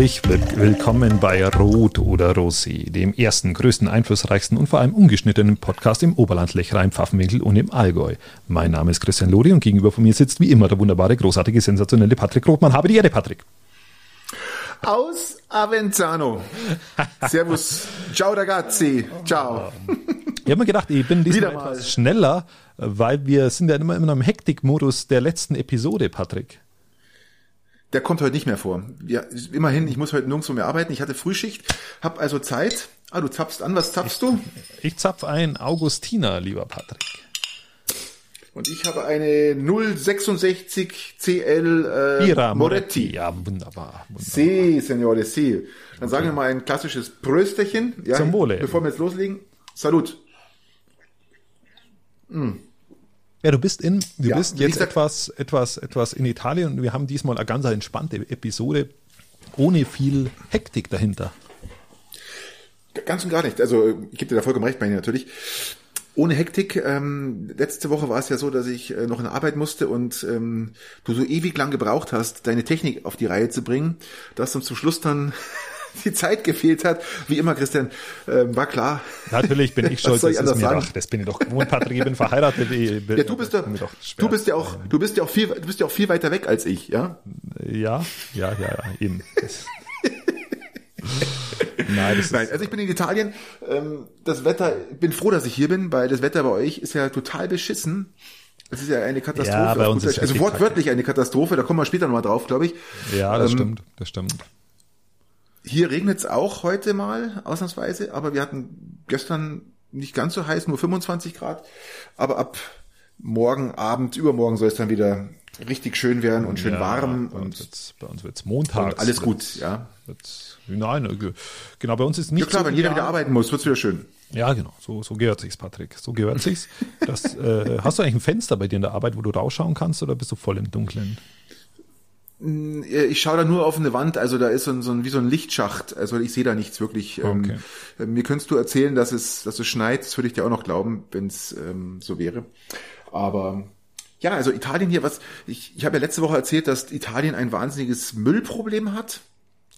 Herzlich willkommen bei Rot oder Rosé, dem ersten, größten, einflussreichsten und vor allem ungeschnittenen Podcast im Oberland, Lechrein, Pfaffenwinkel und im Allgäu. Mein Name ist Christian Lodi und gegenüber von mir sitzt wie immer der wunderbare, großartige, sensationelle Patrick Rothmann. Habe die Erde, Patrick. Aus Avenzano. Servus. Ciao ragazzi. Ciao. Ich habe mir gedacht, ich bin diesmal etwas schneller, weil wir sind ja immer in einem Hektikmodus der letzten Episode, Patrick. Der kommt heute nicht mehr vor. Ja, immerhin, ich muss heute nirgendwo mehr arbeiten. Ich hatte Frühschicht, hab also Zeit. Ah, du zapfst an. Was zapfst du? Ich zapf ein Augustiner, lieber Patrick. Und ich habe eine 066 CL äh, Moretti. Ja, wunderbar. wunderbar. Si, Signore, si. Dann sagen wir mal ein klassisches Prösterchen. Ja, Zum Wohle. Bevor wir jetzt loslegen. Salut. Mm. Ja, du bist in, du ja, bist jetzt etwas, etwas, etwas in Italien und wir haben diesmal eine ganz entspannte Episode ohne viel Hektik dahinter. Ganz und gar nicht. Also ich gebe dir da vollkommen recht bei Ihnen natürlich. Ohne Hektik. Ähm, letzte Woche war es ja so, dass ich äh, noch in Arbeit musste und ähm, du so ewig lang gebraucht hast, deine Technik auf die Reihe zu bringen, dass uns zum Schluss dann die Zeit gefehlt hat. Wie immer, Christian, äh, war klar. Natürlich bin ich schuld. das, ist mir doch, das bin ich doch gewohnt, Patrick. Ich bin verheiratet. Ich bin, ja, du bist ja, du bist ja auch, du bist ja auch viel, du bist ja auch viel weiter weg als ich, ja? Ja, ja, ja, ja eben. Nein, das Nein, also ich bin in Italien. Ähm, das Wetter, bin froh, dass ich hier bin, weil das Wetter bei euch ist ja total beschissen. Es ist ja eine Katastrophe. Ja, bei uns ist also wortwörtlich eine Katastrophe, da kommen wir später nochmal drauf, glaube ich. Ja, das ähm, stimmt, das stimmt. Hier regnet es auch heute mal, ausnahmsweise, aber wir hatten gestern nicht ganz so heiß, nur 25 Grad. Aber ab morgen Abend, übermorgen soll es dann wieder richtig schön werden und schön ja, warm. Bei uns wird's, bei uns wird's montags. alles gut, ja. Nein, äh, genau, bei uns ist nicht ja, klar, so wenn jeder wieder arbeiten muss, wird's wieder schön. Ja, genau, so, so gehört sich's, Patrick. So gehört sich's. Das, äh, hast du eigentlich ein Fenster bei dir in der Arbeit, wo du rausschauen kannst oder bist du voll im Dunkeln? Mm, ich schaue da nur auf eine Wand, also da ist so ein, so ein wie so ein Lichtschacht, also ich sehe da nichts wirklich. Ähm, okay. Ähm, mir könntest du erzählen, dass es, dass es schneit, das würde ich dir auch noch glauben, wenn es ähm, so wäre. Aber ja, also Italien hier, was ich, ich habe ja letzte Woche erzählt, dass Italien ein wahnsinniges Müllproblem hat.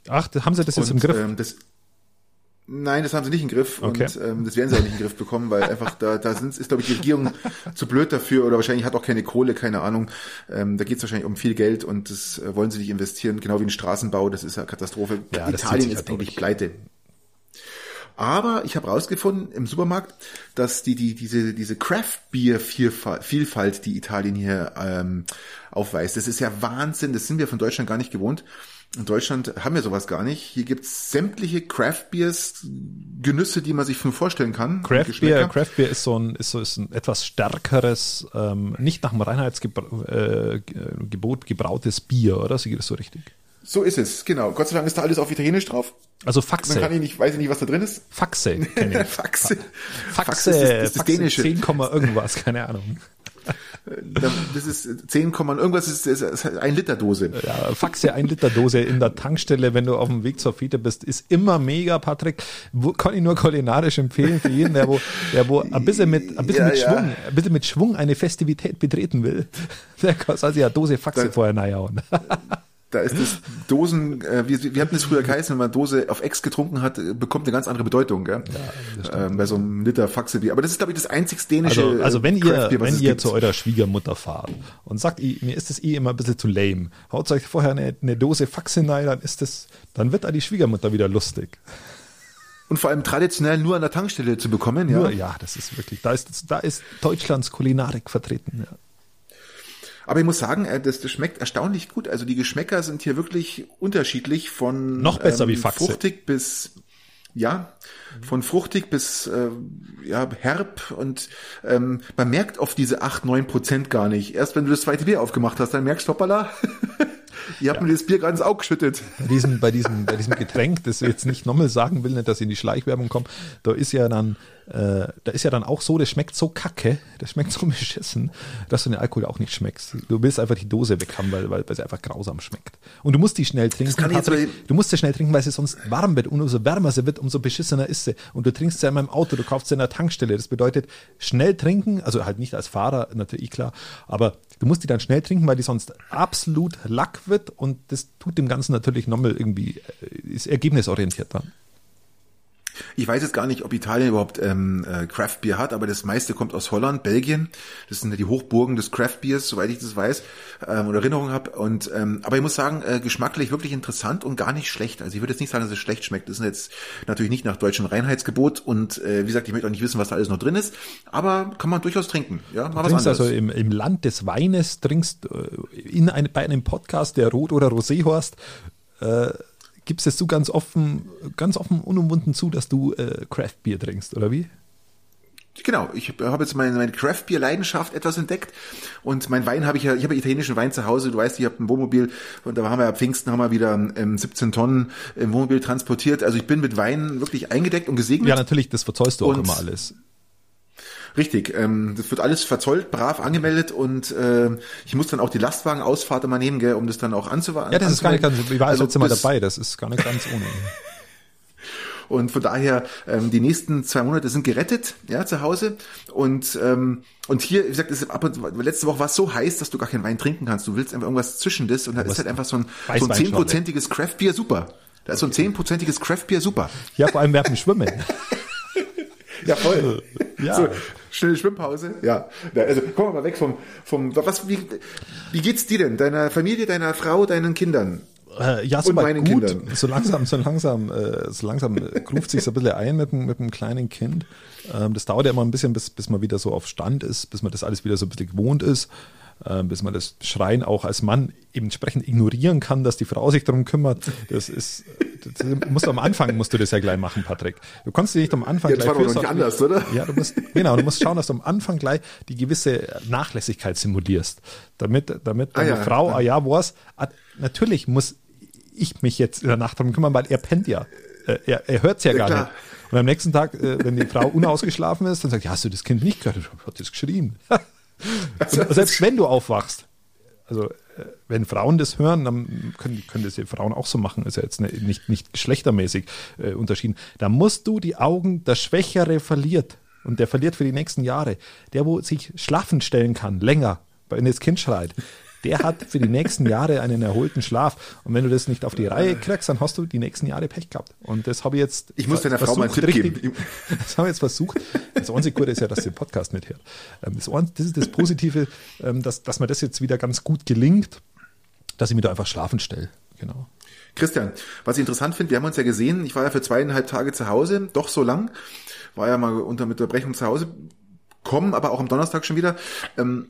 Ach, haben sie das jetzt Und, im Griff? Ähm, das, Nein, das haben sie nicht im Griff okay. und ähm, das werden sie auch nicht im Griff bekommen, weil einfach da, da sind, ist, glaube ich, die Regierung zu blöd dafür oder wahrscheinlich hat auch keine Kohle, keine Ahnung. Ähm, da geht es wahrscheinlich um viel Geld und das äh, wollen sie nicht investieren, genau wie ein Straßenbau, das ist eine Katastrophe. Ja, Italien ist eigentlich pleite. Aber ich habe rausgefunden im Supermarkt, dass die, die, diese, diese Craft-Bier-Vielfalt, die Italien hier ähm, aufweist, das ist ja Wahnsinn, das sind wir von Deutschland gar nicht gewohnt. In Deutschland haben wir sowas gar nicht. Hier gibt's sämtliche Craft Beers, Genüsse, die man sich vorstellen kann. Craft Beer, Craft Beer ist so ein, ist so ist ein etwas stärkeres, ähm, nicht nach dem Reinheitsgebot äh, gebrautes Bier, oder? Sehe ich das so richtig? So ist es, genau. Gott sei Dank ist da alles auf Italienisch drauf. Also Faxe. Dann kann ich nicht, weiß ich nicht, was da drin ist. Faxe. Faxe. Faxe. Faxe ist, das, ist das Dänische. 10, irgendwas, keine Ahnung. Das ist 10, irgendwas ist, ist, ist ein Liter Dose. Ja, Faxe ein Liter Dose in der Tankstelle, wenn du auf dem Weg zur Fete bist, ist immer mega, Patrick. Wo, kann ich nur kulinarisch empfehlen für jeden, der wo, der wo ein bisschen mit, ein bisschen ja, mit ja. Schwung, ein bisschen mit Schwung eine Festivität betreten will. Der kann sich ja Dose Faxe vorher reinhauen. Da ist das Dosen, äh, wie, wie hatten das früher geheißen, wenn man Dose auf Ex getrunken hat, bekommt eine ganz andere Bedeutung, gell? Ja, ähm, bei so einem Liter Faxe-Bier. Aber das ist, glaube ich, das einzig dänische Also, also wenn ihr, wenn ihr zu eurer Schwiegermutter fahrt und sagt, mir ist das eh immer ein bisschen zu lame, haut euch vorher eine, eine Dose Faxe rein, dann ist das, dann wird da die Schwiegermutter wieder lustig. Und vor allem traditionell nur an der Tankstelle zu bekommen, ja? Nur, ja, das ist wirklich, da ist, da ist Deutschlands Kulinarik vertreten, ja. Aber ich muss sagen, äh, das, das schmeckt erstaunlich gut. Also die Geschmäcker sind hier wirklich unterschiedlich von noch besser ähm, wie Faxe. fruchtig bis ja, von fruchtig bis äh, ja, herb und ähm, man merkt oft diese acht neun Prozent gar nicht. Erst wenn du das zweite Bier aufgemacht hast, dann merkst du, hoppala, Ihr habt ja. mir das Bier gerade ins Auge geschüttet. Bei diesem, bei diesem, bei diesem Getränk, das ich jetzt nicht nochmal sagen will, nicht, dass ich in die Schleichwerbung komme, da ist ja dann, äh, da ist ja dann auch so, das schmeckt so kacke, das schmeckt so beschissen, dass du den Alkohol auch nicht schmeckst. Du willst einfach die Dose weg haben, weil, weil, weil sie einfach grausam schmeckt. Und du musst die schnell trinken. Patrick, du musst sie schnell trinken, weil sie sonst warm wird. Und umso wärmer sie wird, umso beschissener ist sie. Und du trinkst sie in meinem Auto, du kaufst sie in der Tankstelle. Das bedeutet, schnell trinken, also halt nicht als Fahrer, natürlich klar, aber du musst die dann schnell trinken, weil die sonst absolut lack wird und das tut dem Ganzen natürlich nochmal irgendwie, äh, ist ergebnisorientiert dann. Ich weiß jetzt gar nicht, ob Italien überhaupt ähm, äh, Craft Beer hat, aber das meiste kommt aus Holland, Belgien. Das sind ja die Hochburgen des Craft Beers, soweit ich das weiß ähm, oder Erinnerung habe. Und ähm, aber ich muss sagen, äh, geschmacklich wirklich interessant und gar nicht schlecht. Also ich würde jetzt nicht sagen, dass es schlecht schmeckt. Das ist jetzt natürlich nicht nach deutschem Reinheitsgebot und äh, wie gesagt, ich möchte auch nicht wissen, was da alles noch drin ist. Aber kann man durchaus trinken. Ja, mal du was trinkst also im, im Land des Weines, trinkst äh, in eine, bei einem Podcast, der Rot oder Rosé horst. Äh, gibst es du ganz offen, ganz offen unumwunden zu, dass du äh, Craft Beer trinkst, oder wie? Genau, ich habe jetzt meine, meine Craft Leidenschaft etwas entdeckt und mein Wein habe ich ja, ich habe italienischen Wein zu Hause, du weißt, ich habe ein Wohnmobil und da haben wir ab Pfingsten haben wir wieder ähm, 17 Tonnen im Wohnmobil transportiert. Also ich bin mit Wein wirklich eingedeckt und gesegnet. Ja, natürlich, das verzollst du auch immer alles. Richtig, ähm, das wird alles verzollt, brav angemeldet und äh, ich muss dann auch die Lastwagenausfahrt immer nehmen, gell, um das dann auch anzuwarten. Ja, das ist gar nicht ganz, ich war also letzte Mal dabei, das ist gar nicht ganz ohne. Und von daher, ähm, die nächsten zwei Monate sind gerettet, ja, zu Hause. Und, ähm, und hier, wie gesagt, ist ab und, letzte Woche war es so heiß, dass du gar keinen Wein trinken kannst. Du willst einfach irgendwas zwischen das und da ist halt einfach so ein, so ein zehnprozentiges Craft Beer super. Da ist so ein zehnprozentiges Craft Beer super. Ja, vor allem wir Schwimmen. ja, voll. Ja. So, schnelle Schwimmpause. Ja. Also kommen wir mal weg vom, vom was, wie, wie geht's dir denn? Deiner Familie, deiner Frau, deinen Kindern? Äh, ja, so meinen gut. Kindern. So langsam, so langsam, äh, so langsam ruft sich so ein bisschen ein mit, mit einem kleinen Kind. Ähm, das dauert ja immer ein bisschen, bis, bis man wieder so auf Stand ist, bis man das alles wieder so ein bisschen gewohnt ist. Ähm, bis man das Schreien auch als Mann entsprechend ignorieren kann, dass die Frau sich darum kümmert. Das ist, das musst du am Anfang musst du das ja gleich machen, Patrick. Du kannst dich nicht am Anfang Jetzt gleich war doch nicht anders, oder? Ja, du musst, genau, du musst schauen, dass du am Anfang gleich die gewisse Nachlässigkeit simulierst, damit, damit deine ah, ja, Frau, ah ja, was, ah, natürlich muss ich mich jetzt in der Nacht darum kümmern, weil er pennt ja. Äh, er, er hört es ja, ja, gar klar. nicht. Und am nächsten Tag, äh, wenn die Frau unausgeschlafen ist, dann sagt, ja, hast du das Kind nicht gehört? Hat das geschrien. Und selbst wenn du aufwachst, also äh, wenn Frauen das hören, dann können, können das ja Frauen auch so machen, ist ja jetzt nicht, nicht geschlechtermäßig äh, unterschieden. Da musst du die Augen, der Schwächere verliert und der verliert für die nächsten Jahre. Der, wo sich schlafen stellen kann, länger, wenn das Kind schreit, der hat für die nächsten Jahre einen erholten Schlaf. Und wenn du das nicht auf die Reihe kriegst, dann hast du die nächsten Jahre Pech gehabt. Und das habe ich jetzt. Ich muss deiner Frau mal einen Tipp richtig, geben. Das habe ich jetzt versucht. Das einzige Gute ist ja, dass sie den Podcast nicht hört. Ähm, das, das ist das Positive, ähm, dass, dass mir das jetzt wieder ganz gut gelingt, dass ich mir da einfach schlafen stelle. Genau. Christian, was ich interessant finde, wir haben uns ja gesehen, ich war ja für zweieinhalb Tage zu Hause, doch so lang, war ja mal unter Unterbrechung zu Hause, kommen aber auch am Donnerstag schon wieder. Ähm,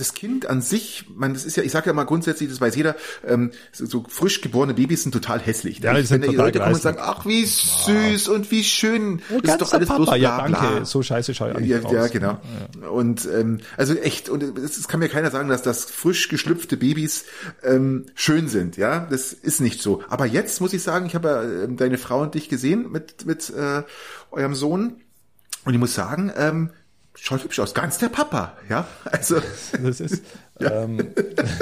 das Kind an sich, man, das ist ja, ich sage ja mal grundsätzlich, das weiß jeder, ähm, so, so frisch geborene Babys sind total hässlich. Ja, die sind Wenn total Leute kommen und sagen, ach wie süß ja. und wie schön, ja, das ist doch alles Papa. bloß bla, ja, danke, bla. so scheiße schau ja, ja, genau. Ja. Und ähm, also echt, und es, es kann mir keiner sagen, dass das frisch geschlüpfte Babys ähm, schön sind, ja, das ist nicht so. Aber jetzt muss ich sagen, ich habe ja äh, deine Frau und dich gesehen mit mit äh, eurem Sohn und ich muss sagen, ähm, schaut hübsch aus. Ganz der Papa, ja. Also. Das ist. ja. Ähm,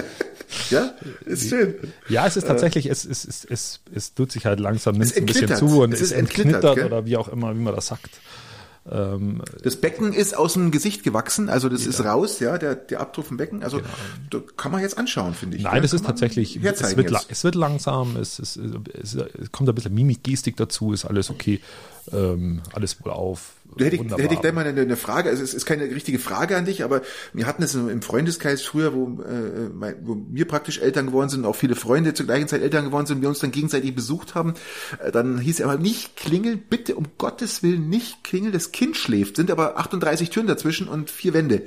ja, ist schön. Ja, es ist tatsächlich, es, es, es, es, es tut sich halt langsam nimmt ein bisschen zu und es ist entknittert oder wie auch immer, wie man das sagt. Ähm, das Becken ist aus dem Gesicht gewachsen, also das ja. ist raus, ja, der, der Abdruck vom Becken. Also genau. kann man jetzt anschauen, finde ich. Nein, ja, das ist tatsächlich, es wird, es wird langsam, es, es, es, es kommt ein bisschen Mimik, Gestik dazu, ist alles okay, ähm, alles wohl auf. Da hätte, ich, da hätte ich gleich mal eine, eine Frage, also es ist keine richtige Frage an dich, aber wir hatten es im Freundeskreis früher, wo, äh, wo wir praktisch Eltern geworden sind, auch viele Freunde zur gleichen Zeit Eltern geworden sind, wir uns dann gegenseitig besucht haben, äh, dann hieß es aber nicht klingeln, bitte um Gottes Willen nicht klingeln, das Kind schläft, sind aber 38 Türen dazwischen und vier Wände.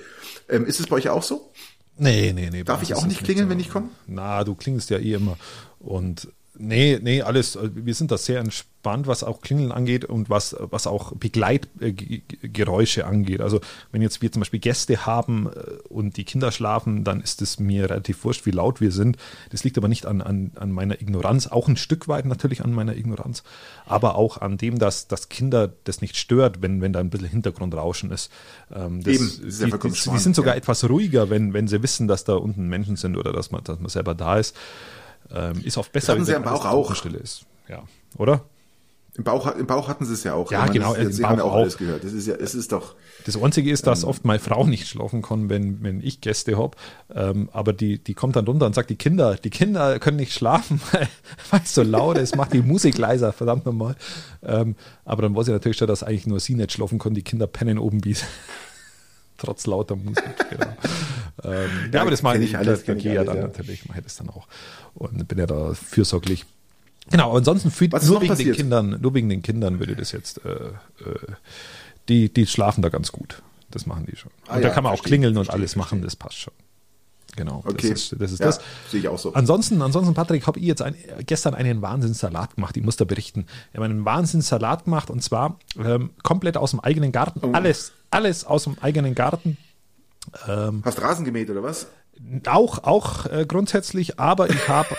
Ähm, ist es bei euch auch so? Nee, nee, nee. Darf ich auch nicht klingeln, so. wenn ich komme? Na, du klingelst ja eh immer. Und Nee, nee, alles. Wir sind da sehr entspannt, was auch Klingeln angeht und was, was auch Begleitgeräusche angeht. Also wenn jetzt wir zum Beispiel Gäste haben äh, und die Kinder schlafen, dann ist es mir relativ wurscht, wie laut wir sind. Das liegt aber nicht an, an, an meiner Ignoranz, auch ein Stück weit natürlich an meiner Ignoranz, aber auch an dem, dass, dass Kinder das nicht stört, wenn, wenn da ein bisschen Hintergrundrauschen ist. Ähm, das, Eben, das die, die, die, sind sogar ja. etwas ruhiger, wenn, wenn sie wissen, dass da unten Menschen sind oder dass man, dass man selber da ist. Ähm, ist oft besser, wenn sie aber auch, auch. Stille ist. Ja, oder? Im Bauch, Im Bauch hatten sie es ja auch. Ja, genau. Das, sie haben ja auch, auch alles gehört. Das ist ja, es ist doch. Das Einzige ist, dass ähm, oft meine Frau nicht schlafen kann, wenn, wenn ich Gäste habe. Ähm, aber die, die kommt dann runter und sagt, die Kinder, die Kinder können nicht schlafen, weil, es so laut ist, macht die Musik leiser, verdammt nochmal. Ähm, aber dann weiß ich natürlich schon, dass eigentlich nur sie nicht schlafen kann, die Kinder pennen oben wie trotz lauter Musik. Genau. ähm, ja, ja, aber das mache ich alles. Da, gehe ja dann ja. natürlich, mache ich das dann auch. Und bin ja da fürsorglich Genau, aber ansonsten für, nur wegen passiert? den Kindern, nur wegen den Kindern würde das jetzt, äh, äh, die, die schlafen da ganz gut. Das machen die schon. Ah, und ja, da kann man verstehe, auch klingeln und alles verstehe. machen, das passt schon. Genau, okay. das ist das. Ist ja, das. Sehe ich auch so. Ansonsten, ansonsten Patrick, habe ich jetzt ein, gestern einen Wahnsinnssalat gemacht. Ich muss da berichten. Ich habe einen Wahnsinnssalat gemacht und zwar ähm, komplett aus dem eigenen Garten. Oh. Alles, alles aus dem eigenen Garten. Ähm, Hast Rasen gemäht oder was? Auch, auch äh, grundsätzlich, aber ich habe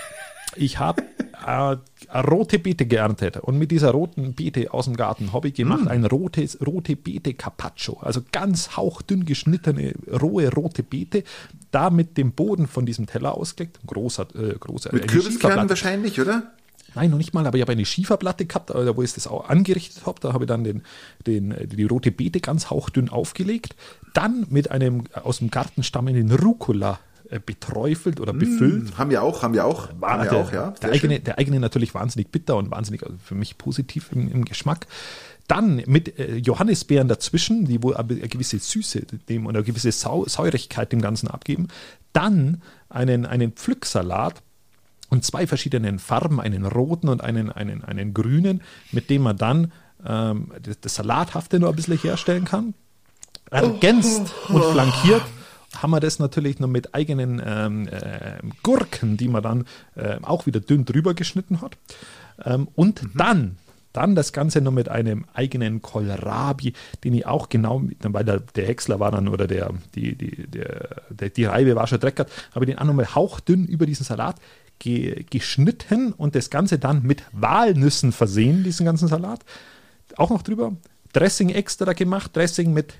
ich habe äh, rote Beete geerntet und mit dieser roten Beete aus dem Garten habe ich gemacht mm. ein rotes, rote Beete Carpaccio, also ganz hauchdünn geschnittene rohe rote Beete, da mit dem Boden von diesem Teller ausgelegt, großer, äh, großer. Mit Kürbiskernen wahrscheinlich, oder? Nein, noch nicht mal, aber ich habe eine Schieferplatte gehabt, äh, wo ich das auch angerichtet habe. Da habe ich dann den, den, die rote Beete ganz hauchdünn aufgelegt. Dann mit einem aus dem Garten stammenden Rucola äh, beträufelt oder befüllt. Mm, haben wir auch, haben wir auch. War haben der, auch, ja. Der eigene, der eigene natürlich wahnsinnig bitter und wahnsinnig also für mich positiv im, im Geschmack. Dann mit äh, Johannisbeeren dazwischen, die wohl eine gewisse Süße dem oder eine gewisse Sau Säurigkeit dem Ganzen abgeben. Dann einen, einen Pflücksalat und zwei verschiedenen Farben, einen roten und einen, einen, einen grünen, mit dem man dann ähm, das, das Salathafte noch ein bisschen herstellen kann. Ergänzt und flankiert haben wir das natürlich noch mit eigenen ähm, äh, Gurken, die man dann äh, auch wieder dünn drüber geschnitten hat. Ähm, und mhm. dann, dann das Ganze noch mit einem eigenen Kohlrabi, den ich auch genau, weil der, der Häcksler war dann oder der, die, die, der, der, die Reibe war schon dreckert, habe ich den auch nochmal hauchdünn über diesen Salat ge, geschnitten und das Ganze dann mit Walnüssen versehen, diesen ganzen Salat. Auch noch drüber. Dressing extra gemacht, Dressing mit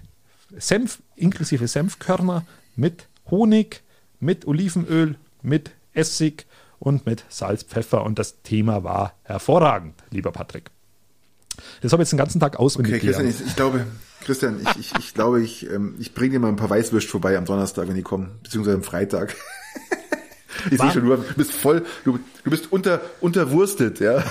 Senf inklusive Senfkörner, mit Honig, mit Olivenöl, mit Essig und mit Salz, Pfeffer. Und das Thema war hervorragend, lieber Patrick. Das habe ich jetzt den ganzen Tag auswendig okay, Christian, ich, ich, glaube, Christian, ich, ich, ich glaube, ich, ähm, ich bringe dir mal ein paar Weißwürst vorbei am Donnerstag, wenn die kommen, beziehungsweise am Freitag. ich sehe schon, du bist voll, du, du bist unter, unterwurstet, ja.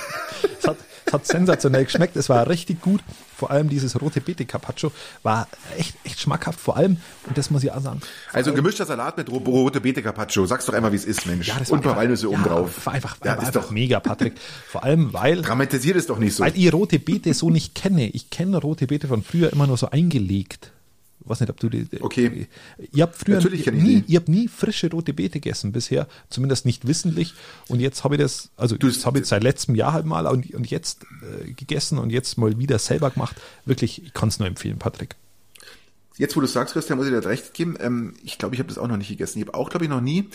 Es hat, hat sensationell geschmeckt, es war richtig gut vor allem dieses rote Beete Carpaccio war echt, echt schmackhaft. Vor allem, und das muss ich auch sagen. Also ein gemischter Salat mit rote Beete Carpaccio. Sag's doch einmal, wie es ist, Mensch. Ja, das und ein paar Walnüsse ja, oben drauf. War einfach, war ja, ist einfach doch mega, Patrick. Vor allem, weil. Dramatisiert es doch nicht so. Weil ich rote Beete so nicht kenne. Ich kenne rote Beete von früher immer nur so eingelegt weiß nicht, ob du die. Okay. Ihr habt früher Natürlich nie, ihr habt nie frische rote Beete gegessen bisher, zumindest nicht wissentlich. Und jetzt habe ich das, also du, das habe ich seit letztem Jahr halt mal und, und jetzt äh, gegessen und jetzt mal wieder selber gemacht. Wirklich, ich kann es nur empfehlen, Patrick. Jetzt, wo du sagst, Christian, muss ich dir recht geben. Ähm, ich glaube, ich habe das auch noch nicht gegessen. Ich habe auch, glaube ich, noch nie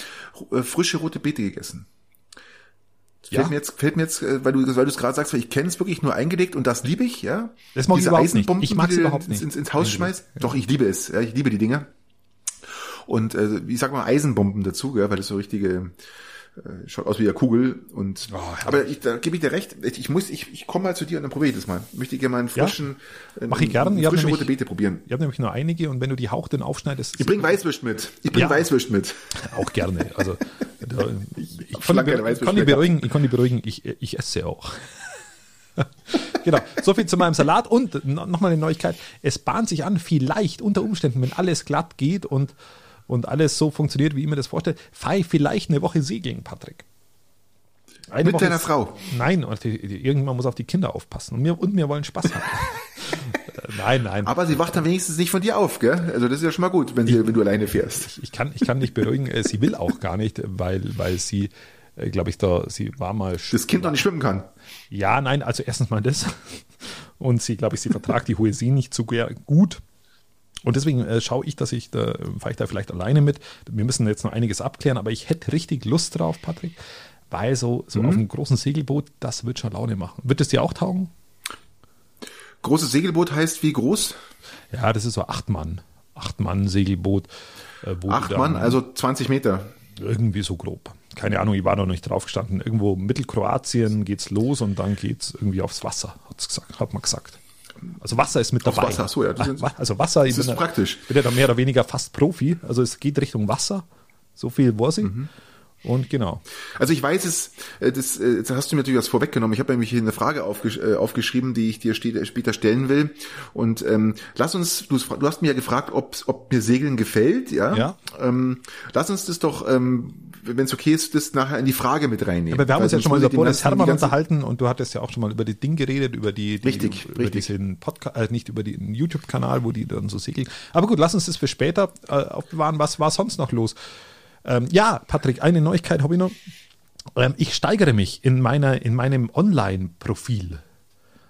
äh, frische rote Beete gegessen. Ja. Fällt mir jetzt, fällt mir jetzt, äh, weil du, weil du es gerade sagst, ich kenne es wirklich nur eingelegt und das liebe ich, ja. Das mag Diese ich überhaupt nicht. Ich mag es überhaupt nicht. Ins, ins Haus schmeißt. Ja. Doch, ich liebe es. Ja, ich liebe die Dinger. Und äh, ich sag mal Eisenbomben dazu, ja, weil das so richtige äh, schaut aus wie eine Kugel und oh, aber ich, da gebe ich dir recht. Ich muss ich, ich komme mal zu dir und dann probiere ich das mal. Ich möchte gerne mal einen frischen ja, mach ich gerne ich frische rote Beete probieren. ich habe nämlich nur einige und wenn du die Hauch dann aufschneidest ich bring Weißwürst mit. Ich bring ja, Weißwürst mit. Auch gerne. Also da, ich, ich, kann, die, kann die beruhigen ich kann die beruhigen ich, ich esse auch. Genau, so viel zu meinem Salat und nochmal eine Neuigkeit. Es bahnt sich an, vielleicht unter Umständen, wenn alles glatt geht und und alles so funktioniert, wie ich mir das vorstelle, fahre ich vielleicht eine Woche segeln, Patrick. Eine Mit Woche deiner Frau? Nein, irgendwann muss auf die Kinder aufpassen und wir, und wir wollen Spaß haben. nein, nein. Aber sie wacht dann wenigstens nicht von dir auf, gell? Also das ist ja schon mal gut, wenn, sie, ich, wenn du alleine fährst. Ich kann, ich kann dich beruhigen, äh, sie will auch gar nicht, weil, weil sie, äh, glaube ich, da, sie war mal. Das Kind noch nicht schwimmen kann. Ja, nein, also erstens mal das. Und sie, glaube ich, sie vertragt die hohe See nicht so gut. Und deswegen äh, schaue ich, dass ich da, fahre ich da vielleicht alleine mit. Wir müssen jetzt noch einiges abklären, aber ich hätte richtig Lust drauf, Patrick, weil so, so mhm. auf einem großen Segelboot, das wird schon Laune machen. Wird es dir auch taugen? Großes Segelboot heißt wie groß? Ja, das ist so acht Mann. Acht Mann Segelboot. Äh, acht Mann, also 20 Meter. Irgendwie so grob. Keine Ahnung, ich war noch nicht drauf gestanden. Irgendwo Mittelkroatien geht's los und dann geht's irgendwie aufs Wasser, hat's gesagt, hat man gesagt. Also Wasser ist mit dabei. Wasser, so, ja. Das also Wasser, ist bin praktisch. bin ja da mehr oder weniger fast Profi. Also es geht Richtung Wasser. So viel weiß ich. Mhm. Und genau. Also ich weiß es, äh, das, äh, das hast du mir natürlich was vorweggenommen. Ich habe nämlich hier eine Frage aufgesch äh, aufgeschrieben, die ich dir später stellen will. Und ähm, lass uns, du, du hast mir ja gefragt, ob, ob mir Segeln gefällt, ja. ja. Ähm, lass uns das doch, ähm, wenn es okay ist, das nachher in die Frage mit reinnehmen. Aber wir haben uns ja schon mal über Boris Herrmann unterhalten und du hattest ja auch schon mal über die Ding geredet, über die, die richtig, über richtig. diesen Podcast, äh, nicht über den YouTube-Kanal, wo die dann so segeln. Aber gut, lass uns das für später äh, aufbewahren. Was war sonst noch los? Ähm, ja, Patrick, eine Neuigkeit habe ich noch. Ähm, ich steigere mich in meiner, in meinem Online-Profil.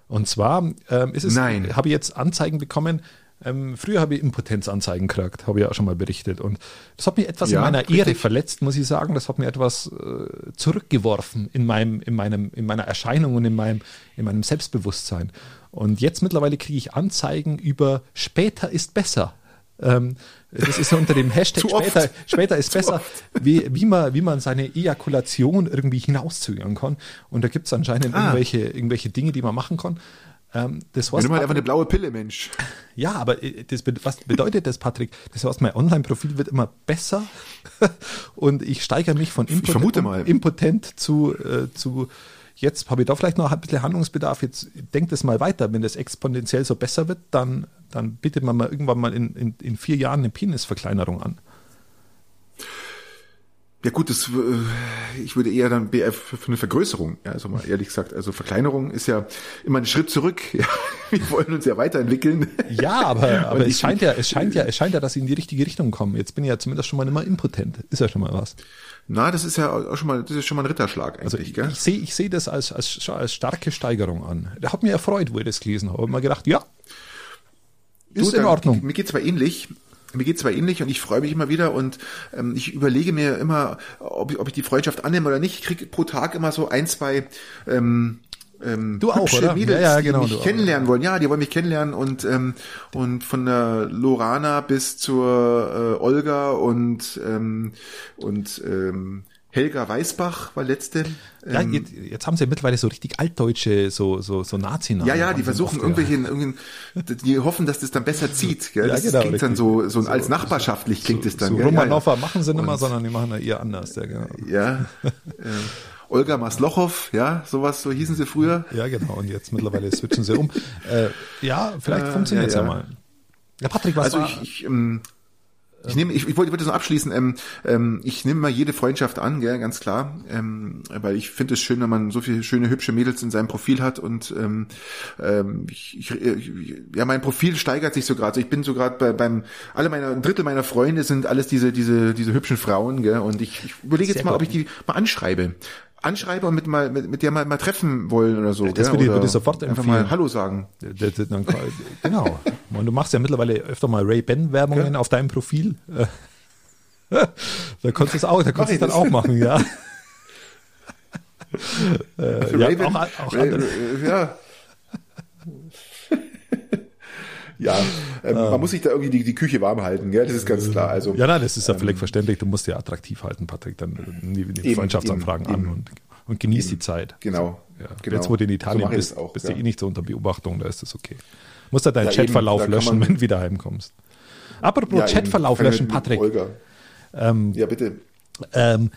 Und zwar ähm, ist es, habe ich jetzt Anzeigen bekommen. Ähm, früher habe ich Impotenzanzeigen gekriegt, habe ich ja auch schon mal berichtet. Und das hat mir etwas ja, in meiner richtig. Ehre verletzt, muss ich sagen. Das hat mir etwas äh, zurückgeworfen in meinem, in meinem, in meiner Erscheinung und in meinem, in meinem Selbstbewusstsein. Und jetzt mittlerweile kriege ich Anzeigen über später ist besser. Ähm, das ist unter dem Hashtag später, später ist besser, wie, wie, man, wie man seine Ejakulation irgendwie hinauszögern kann. Und da gibt es anscheinend ah. irgendwelche, irgendwelche Dinge, die man machen kann. Ähm, das heißt, Nimm halt einfach eine blaue Pille, Mensch. Ja, aber äh, das, was bedeutet das, Patrick? Das heißt, mein Online-Profil wird immer besser und ich steigere mich von impotent, impotent zu, äh, zu Jetzt habe ich da vielleicht noch ein bisschen Handlungsbedarf. Jetzt denkt es mal weiter. Wenn das exponentiell so besser wird, dann, dann bietet man mal irgendwann mal in, in, in vier Jahren eine Penisverkleinerung an. Ja gut, das, äh, ich würde eher dann BF für eine Vergrößerung, ja, also mal ehrlich gesagt. Also Verkleinerung ist ja immer ein Schritt zurück. Ja, wir wollen uns ja weiterentwickeln. Ja, aber, aber es scheint ja, es scheint ja, es scheint ja, dass sie in die richtige Richtung kommen. Jetzt bin ich ja zumindest schon mal mehr impotent. Ist ja schon mal was. Na, das ist ja auch schon mal, das ist schon mal ein Ritterschlag eigentlich, also ich, gell? Ich sehe, ich sehe das als, als, als starke Steigerung an. Der hat mir erfreut, wo ich das gelesen habe. Ich habe mir gedacht, ja, ist du, in Ordnung. Mir geht's zwar ähnlich. Mir geht's zwar ähnlich und ich freue mich immer wieder und ähm, ich überlege mir immer, ob ich, ob ich die Freundschaft annehme oder nicht. Ich kriege pro Tag immer so ein, zwei ähm, ähm, du auch, oder? Mädels, ja, ja, genau, die mich kennenlernen auch, wollen. Ja, die wollen mich kennenlernen und ähm, und von der Lorana bis zur äh, Olga und ähm, und ähm, Helga Weißbach war letzte. Ja, ähm, jetzt, jetzt, haben sie mittlerweile so richtig altdeutsche, so, so, so nazi Ja, ja, die versuchen irgendwelche, irgendwie, die hoffen, dass das dann besser zieht. Gell? Das ja, genau, klingt dann so, so, so als nachbarschaftlich klingt es so, dann. So Romanova ja, ja. machen sie nicht mehr, sondern die machen ja eher anders. Ja, genau. ja äh, Olga Maslochow, ja, sowas, so hießen sie früher. Ja, genau, und jetzt mittlerweile switchen sie um. Äh, ja, vielleicht äh, funktioniert es ja, ja, mal. Ja, Patrick, was also war? Ich, ich, ähm, ich nehme, ich, ich wollte, wollte so abschließen. Ähm, ähm, ich nehme mal jede Freundschaft an, gell, ganz klar, ähm, weil ich finde es schön, wenn man so viele schöne hübsche Mädels in seinem Profil hat und ähm, ähm, ich, ich, ja, mein Profil steigert sich so gerade. Also ich bin so gerade bei, beim alle meiner ein Drittel meiner Freunde sind alles diese diese diese hübschen Frauen, gell, und ich, ich überlege jetzt mal, ob ich die mal anschreibe anschreibe und mit mal mit, mit der mal, mal treffen wollen oder so. Das würde ich, würde ich sofort empfehlen. Einfach mal Hallo sagen. genau. Und du machst ja mittlerweile öfter mal Ray-Ban-Werbungen ja. auf deinem Profil. da kannst du es auch, da kannst du dann auch machen, ja. äh, ja, auch, auch Ray, ja. Ja, ähm, ähm, man muss sich da irgendwie die, die Küche warm halten, gell? Das ist ganz klar. Also, ja, nein, das ist ja ähm, völlig verständlich. Du musst ja attraktiv halten, Patrick. Dann die, die eben, Freundschaftsanfragen eben, an und, und genieß die Zeit. Genau. Ja. genau. Jetzt, wo du in Italien so bist, auch, bist ja. du eh nicht so unter Beobachtung, da ist das okay. Du musst ja deinen ja, Chatverlauf eben, löschen, wenn du wieder heimkommst. Apropos ja, Chatverlauf löschen, Patrick. Ähm, ja, bitte. Ähm,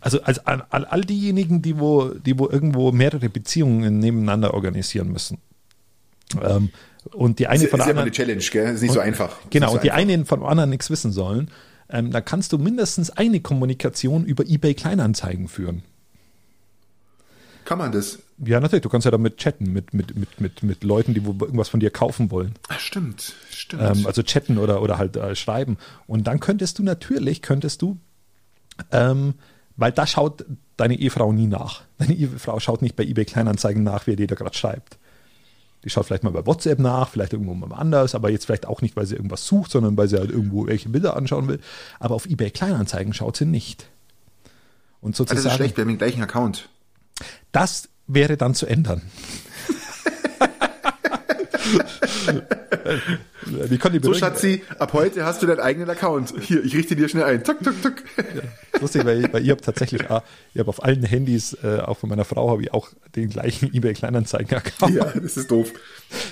also, also all, all diejenigen, die wo, die wo irgendwo mehrere Beziehungen nebeneinander organisieren müssen. Ähm, und die eine ist, von der ist anderen. Ist ja eine Challenge, gell? Ist nicht und, so einfach. Genau, so und die einfach. einen von anderen nichts wissen sollen. Ähm, da kannst du mindestens eine Kommunikation über eBay Kleinanzeigen führen. Kann man das? Ja, natürlich. Du kannst ja damit chatten mit, mit, mit, mit, mit Leuten, die irgendwas von dir kaufen wollen. Ach, stimmt, stimmt. Ähm, also chatten oder, oder halt äh, schreiben. Und dann könntest du natürlich, könntest du, ähm, weil da schaut deine Ehefrau nie nach. Deine Ehefrau schaut nicht bei eBay Kleinanzeigen nach, wer dir da gerade schreibt. Die schaut vielleicht mal bei WhatsApp nach, vielleicht irgendwo mal anders, aber jetzt vielleicht auch nicht, weil sie irgendwas sucht, sondern weil sie halt irgendwo welche Bilder anschauen will. Aber auf eBay Kleinanzeigen schaut sie nicht. Und sozusagen. das ist schlecht, wir haben den gleichen Account. Das wäre dann zu ändern. so, Schatzi, ab heute hast du deinen eigenen Account. Hier, ich richte dir schnell ein. Tuck, tuck, tuck. Lustig, weil, ich, weil ich habe tatsächlich, auch, ich habe auf allen Handys, äh, auch von meiner Frau, habe ich auch den gleichen eBay Kleinanzeigen-Account. Ja, das ist doof.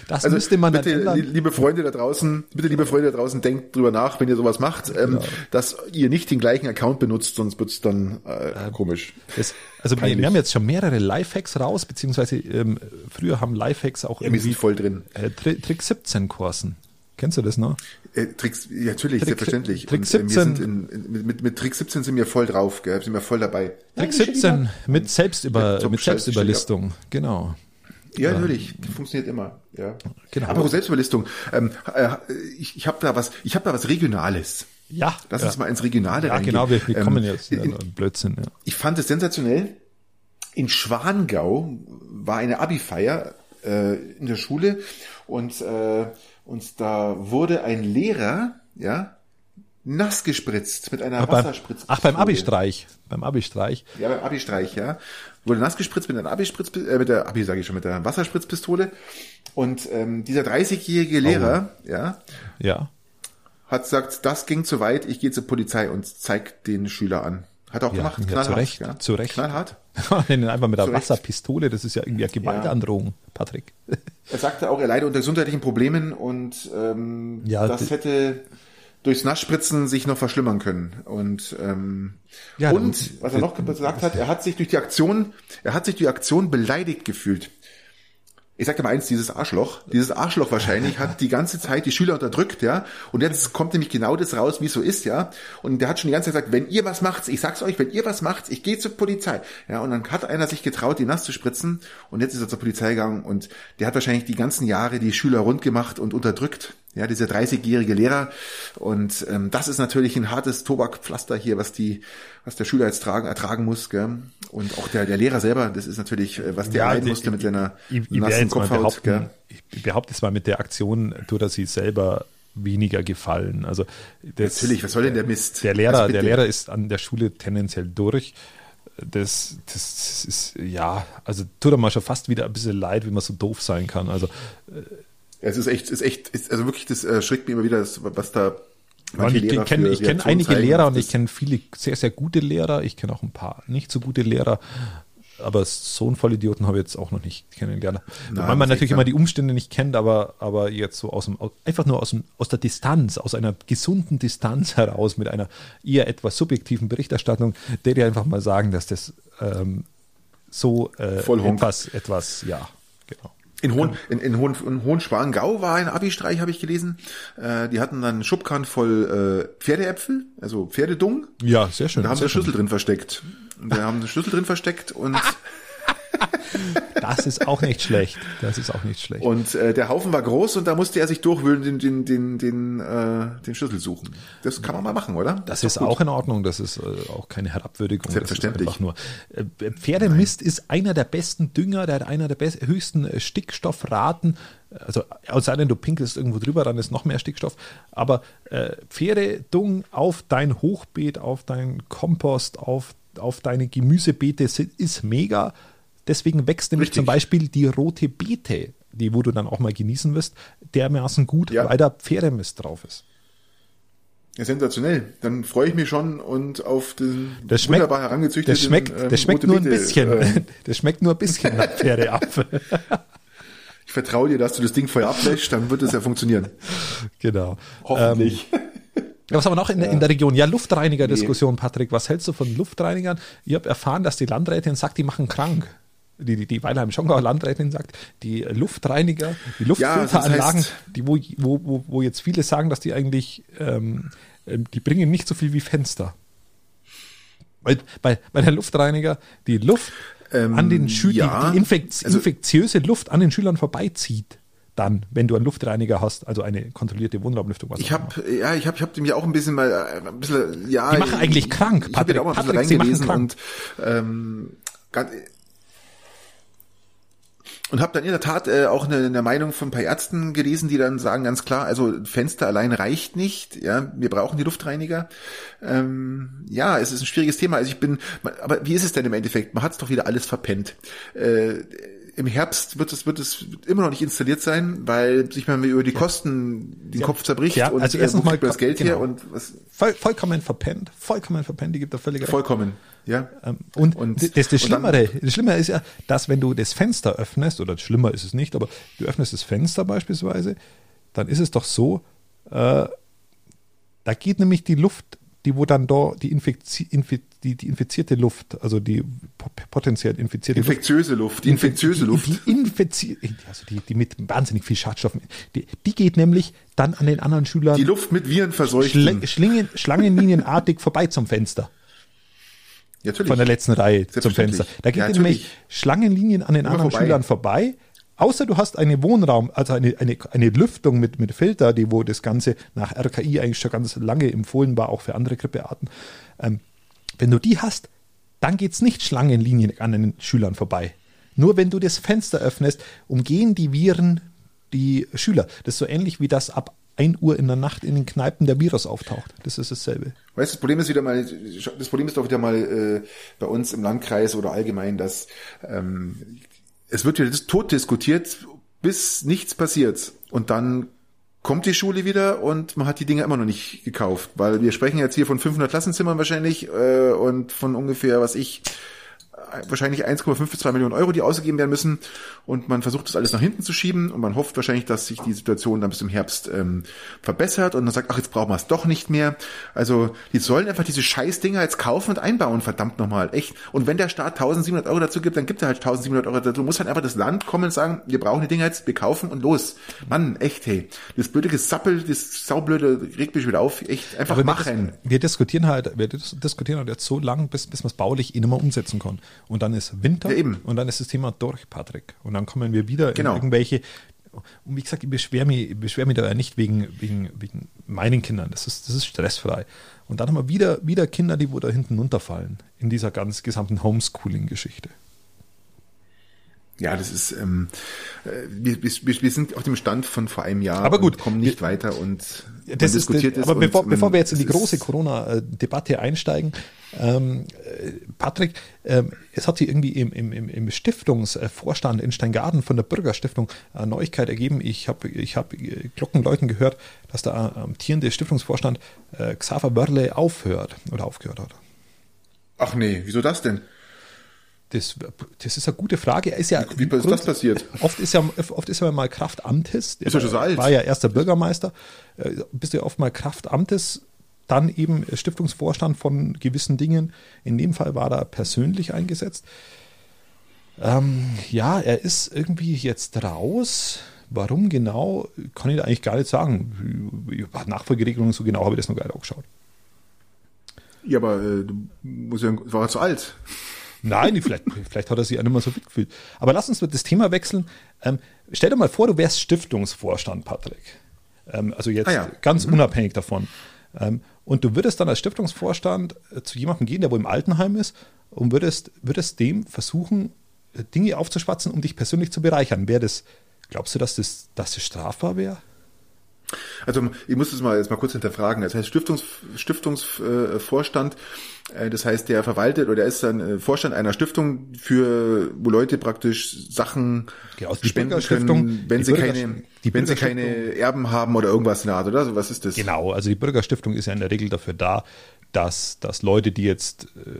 Das also müsste man bitte, ändern. liebe Freunde da draußen, bitte, liebe Freunde da draußen, denkt drüber nach, wenn ihr sowas macht, ähm, ja. dass ihr nicht den gleichen Account benutzt, sonst wird's dann äh, komisch. Das, also wir, wir, haben jetzt schon mehrere Lifehacks raus, beziehungsweise ähm, früher haben Lifehacks auch ja, irgendwie voll drin. Äh, Trick 17 Kursen. Kennst du das noch? Äh, Tricks, ja, natürlich, Trick, selbstverständlich. Trick 17. Und, äh, in, in, mit, mit Trick 17 sind wir voll drauf, gell? sind wir voll dabei. Trick 17 mit Selbstüber, ja, mit Selbstüberlistung, genau. Ja, natürlich, die funktioniert immer. Ja. Genau. Aber Selbstüberlistung. Ähm, äh, ich ich habe da was, ich habe da was Regionales. Ja. Lass ja. uns mal ins Regionale ja, reingehen. genau, wir, wir kommen ähm, jetzt in, in Blödsinn. Ja. Ich fand es sensationell. In Schwangau war eine Abi-Feier äh, in der Schule und äh, und da wurde ein Lehrer, ja, nass gespritzt mit einer ach, Wasserspritzpistole. Ach, beim Abi-Streich. Beim Abi-Streich. Ja, beim Abi-Streich, ja. Wurde nass gespritzt mit einer Abi-Spritz, äh, mit der Abi, sage ich schon, mit der Wasserspritzpistole. Und ähm, dieser 30-jährige Lehrer, oh. ja, ja, hat gesagt, das ging zu weit, ich gehe zur Polizei und zeig den Schüler an. Hat auch ja, gemacht, ja, knallhart. Zu Recht, ja. zu Recht. Knallhart. einfach mit der Wasserpistole, das ist ja irgendwie eine Gewaltandrohung, ja. Patrick. Er sagte auch, er leide unter gesundheitlichen Problemen und ähm, ja, das hätte durchs Nassspritzen sich noch verschlimmern können. Und ähm, ja, und was er noch gesagt hat, er hat sich durch die Aktion, er hat sich durch die Aktion beleidigt gefühlt ich sag dir mal eins, dieses Arschloch, dieses Arschloch wahrscheinlich hat die ganze Zeit die Schüler unterdrückt, ja. Und jetzt kommt nämlich genau das raus, wie es so ist, ja. Und der hat schon die ganze Zeit gesagt, wenn ihr was macht, ich sag's euch, wenn ihr was macht, ich gehe zur Polizei. Ja, und dann hat einer sich getraut, die nass zu spritzen und jetzt ist er zur Polizei gegangen und der hat wahrscheinlich die ganzen Jahre die Schüler rund gemacht und unterdrückt. Ja, dieser 30-jährige Lehrer. Und ähm, das ist natürlich ein hartes Tobakpflaster hier, was die, was der Schüler jetzt tragen, ertragen muss. Gell? Und auch der, der Lehrer selber, das ist natürlich, äh, was der ja, leiden musste mit seiner ich, ich nassen Kopfhaut. Gell? Ich behaupte es mal, mit der Aktion tut er sich selber weniger gefallen. Also das, natürlich, was soll denn der Mist? Der Lehrer, also der Lehrer ist an der Schule tendenziell durch. Das, das ist ja, also tut er mal schon fast wieder ein bisschen leid, wie man so doof sein kann. Also äh, es ist echt, ist echt, ist, also wirklich, das äh, schreckt mich immer wieder, das, was da manche ich kenne ich kenn einige zeigen, Lehrer und ich kenne viele sehr, sehr gute Lehrer. Ich kenne auch ein paar nicht so gute Lehrer. Aber so einen Vollidioten habe ich jetzt auch noch nicht kennengelernt. Nein, Weil man natürlich immer die Umstände nicht kennt, aber, aber jetzt so aus dem, einfach nur aus, dem, aus der Distanz, aus einer gesunden Distanz heraus mit einer eher etwas subjektiven Berichterstattung, der dir einfach mal sagen, dass das ähm, so äh, etwas, etwas, ja, genau. In, Hohen, in, in, Hohen, in Hohenschwangau war ein Abi-Streich, habe ich gelesen. Äh, die hatten dann einen Schubkarren voll äh, Pferdeäpfel, also Pferdedung. Ja, sehr schön. Da haben sie Schlüssel drin versteckt. Da haben sie Schlüssel drin versteckt und Das ist auch nicht schlecht. Das ist auch nicht schlecht. Und äh, der Haufen war groß und da musste er sich durchwühlen, den, den, den, den, äh, den Schlüssel suchen. Das kann man mal machen, oder? Das, das ist, ist auch in Ordnung. Das ist äh, auch keine Herabwürdigung. Selbstverständlich. Das ist nur. Äh, Pferdemist Nein. ist einer der besten Dünger, der hat einer der best, höchsten äh, Stickstoffraten. Also, außer denn, du pinkelst irgendwo drüber, dann ist noch mehr Stickstoff. Aber äh, Pferdedung auf dein Hochbeet, auf dein Kompost, auf, auf deine Gemüsebeete ist mega Deswegen wächst nämlich Richtig. zum Beispiel die rote Beete, die wo du dann auch mal genießen wirst, dermaßen gut, ja. weil da Pferdemist drauf ist. Ja, sensationell. Dann freue ich mich schon und auf den das schmeckt, wunderbar herangezüchteten Das schmeckt, ähm, das schmeckt nur ein bisschen. Äh, das schmeckt nur ein bisschen nach Pferdeapfel. ich vertraue dir, dass du das Ding vorher abwäschst, dann wird es ja funktionieren. Genau. Hoffentlich. Ähm, was haben wir noch in, ja. in der Region? Ja, Luftreiniger-Diskussion, Patrick. Was hältst du von Luftreinigern? Ich habe erfahren, dass die Landrätin sagt, die machen krank die, die, die Weilheim-Schongauer Landrätin sagt, die Luftreiniger, die Luftfilteranlagen, ja, die, wo, wo, wo jetzt viele sagen, dass die eigentlich, ähm, ähm, die bringen nicht so viel wie Fenster. Weil bei, bei der Luftreiniger die Luft ähm, an den Schülern, ja, die, die Infekt, also, infektiöse Luft an den Schülern vorbeizieht dann, wenn du einen Luftreiniger hast, also eine kontrollierte Wohnraumlüftung. Was ich habe, ja, ich habe, ich habe mich auch ein bisschen mal, äh, ein bisschen, ja. Die machen eigentlich krank. Ich habe auch mal ein bisschen Patrick, reingelesen und ähm, und habe dann in der Tat äh, auch eine, eine Meinung von ein paar Ärzten gelesen, die dann sagen ganz klar, also Fenster allein reicht nicht, ja, wir brauchen die Luftreiniger. Ähm, ja, es ist ein schwieriges Thema. Also ich bin, aber wie ist es denn im Endeffekt? Man hat es doch wieder alles verpennt. Äh, im Herbst wird es, wird es immer noch nicht installiert sein, weil sich man über die Kosten den ja. Kopf zerbricht ja, also erstens mal das Geld genau. her und was. Voll, vollkommen verpennt, vollkommen verpennt, die gibt da völlig. Vollkommen, ja. Ähm, und, und das, das Schlimmere, das Schlimmere ist ja, dass wenn du das Fenster öffnest, oder schlimmer ist es nicht, aber du öffnest das Fenster beispielsweise, dann ist es doch so, äh, da geht nämlich die Luft die wo dann da die, Infekti Infi die, die infizierte Luft, also die potenziell infizierte infektiöse Luft, Luft die infektiöse Luft, die, infizierte, also die, die mit wahnsinnig viel Schadstoffen, die, die geht nämlich dann an den anderen Schülern die Luft mit Viren verseucht, Schl Schlingen, Schlangenlinienartig vorbei zum Fenster. Natürlich. Von der letzten Reihe zum Fenster. Da geht ja, nämlich Schlangenlinien an den Immer anderen vorbei. Schülern vorbei Außer du hast eine Wohnraum, also eine, eine, eine Lüftung mit, mit Filter, die wo das Ganze nach RKI eigentlich schon ganz lange empfohlen war, auch für andere Grippearten. Ähm, wenn du die hast, dann geht es nicht Schlangenlinien an den Schülern vorbei. Nur wenn du das Fenster öffnest, umgehen die Viren die Schüler. Das ist so ähnlich wie das ab 1 Uhr in der Nacht in den Kneipen der Virus auftaucht. Das ist dasselbe. Weißt du, das Problem ist wieder mal, das Problem ist doch wieder mal äh, bei uns im Landkreis oder allgemein, dass ähm, es wird wieder tot diskutiert, bis nichts passiert. Und dann kommt die Schule wieder und man hat die Dinge immer noch nicht gekauft, weil wir sprechen jetzt hier von 500 Klassenzimmern wahrscheinlich äh, und von ungefähr, was ich, wahrscheinlich 1,5 bis 2 Millionen Euro, die ausgegeben werden müssen. Und man versucht das alles nach hinten zu schieben und man hofft wahrscheinlich, dass sich die Situation dann bis zum Herbst ähm, verbessert und dann sagt, ach, jetzt brauchen wir es doch nicht mehr. Also die sollen einfach diese Scheißdinger jetzt kaufen und einbauen, verdammt nochmal, echt. Und wenn der Staat 1700 Euro dazu gibt, dann gibt er halt 1700 Euro dazu. Muss halt einfach das Land kommen und sagen, wir brauchen die Dinger jetzt, wir kaufen und los. Mann, echt, hey. Das blöde Gesappel, das saublöde, regt mich wieder auf, echt, einfach Aber machen. Wir, wir, diskutieren halt, wir diskutieren halt jetzt so lang, bis, bis man es baulich eh mehr umsetzen kann. Und dann ist Winter ja, und dann ist das Thema durch, Patrick. Und dann kommen wir wieder genau. in irgendwelche. Und wie gesagt, ich beschwere mich, beschwer mich da ja nicht wegen, wegen, wegen meinen Kindern. Das ist, das ist stressfrei. Und dann haben wir wieder, wieder Kinder, die wo da hinten runterfallen in dieser ganz gesamten Homeschooling-Geschichte. Ja, das ist, ähm, äh, wir, wir, wir sind auf dem Stand von vor einem Jahr aber gut, kommen nicht wir, weiter und das diskutiert ist. Aber bevor, bevor wir jetzt in die große Corona-Debatte einsteigen, ähm, äh, Patrick, ähm, es hat sich irgendwie im, im, im Stiftungsvorstand in Steingarten von der Bürgerstiftung eine Neuigkeit ergeben. Ich habe ich hab Glockenläuten gehört, dass der amtierende Stiftungsvorstand äh, Xaver Wörle aufhört oder aufgehört hat. Ach nee, wieso das denn? Das, das ist eine gute Frage. Er ist ja, wie, wie ist das passiert? Oft ist ja, oft ist er mal Kraft Amtes. Ist ja schon so alt. War ja erster Bürgermeister. Äh, bist du ja oft mal Kraft Amtes, dann eben Stiftungsvorstand von gewissen Dingen. In dem Fall war er persönlich eingesetzt. Ähm, ja, er ist irgendwie jetzt raus. Warum genau, kann ich eigentlich gar nicht sagen. Nachfolgeregelungen, so genau habe ich das noch gar nicht angeschaut. Ja, aber äh, du musst ja, war zu alt. Nein, vielleicht, vielleicht hat er sich auch nicht mehr so fit gefühlt. Aber lass uns das Thema wechseln. Ähm, stell dir mal vor, du wärst Stiftungsvorstand, Patrick. Ähm, also jetzt ah ja. ganz mhm. unabhängig davon. Ähm, und du würdest dann als Stiftungsvorstand äh, zu jemandem gehen, der wohl im Altenheim ist, und würdest, würdest dem versuchen, äh, Dinge aufzuschwatzen, um dich persönlich zu bereichern. Wäre das, glaubst du, dass das, dass das strafbar wäre? Also ich muss das mal jetzt mal kurz hinterfragen. Das heißt Stiftungs, Stiftungsvorstand, äh, das heißt der verwaltet oder der ist dann äh, Vorstand einer Stiftung für wo Leute praktisch Sachen genau, spenden können, wenn sie keine wenn sie keine Erben haben oder irgendwas in der Art, oder? was ist das? Genau, also die Bürgerstiftung ist ja in der Regel dafür da, dass, dass Leute, die jetzt, äh,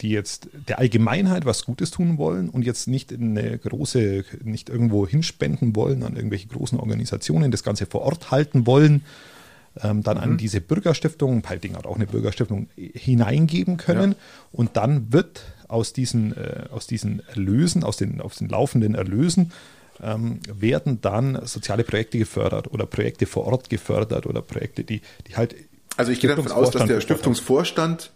die jetzt der Allgemeinheit was Gutes tun wollen und jetzt nicht in eine große, nicht irgendwo hinspenden wollen an irgendwelche großen Organisationen, das Ganze vor Ort halten wollen, ähm, dann mhm. an diese Bürgerstiftung, Peiting hat auch eine Bürgerstiftung, hineingeben können ja. und dann wird aus diesen, äh, aus diesen Erlösen, aus den, aus den laufenden Erlösen, ähm, werden dann soziale Projekte gefördert oder Projekte vor Ort gefördert oder Projekte, die, die halt also ich gehe davon aus, dass der Stiftungsvorstand,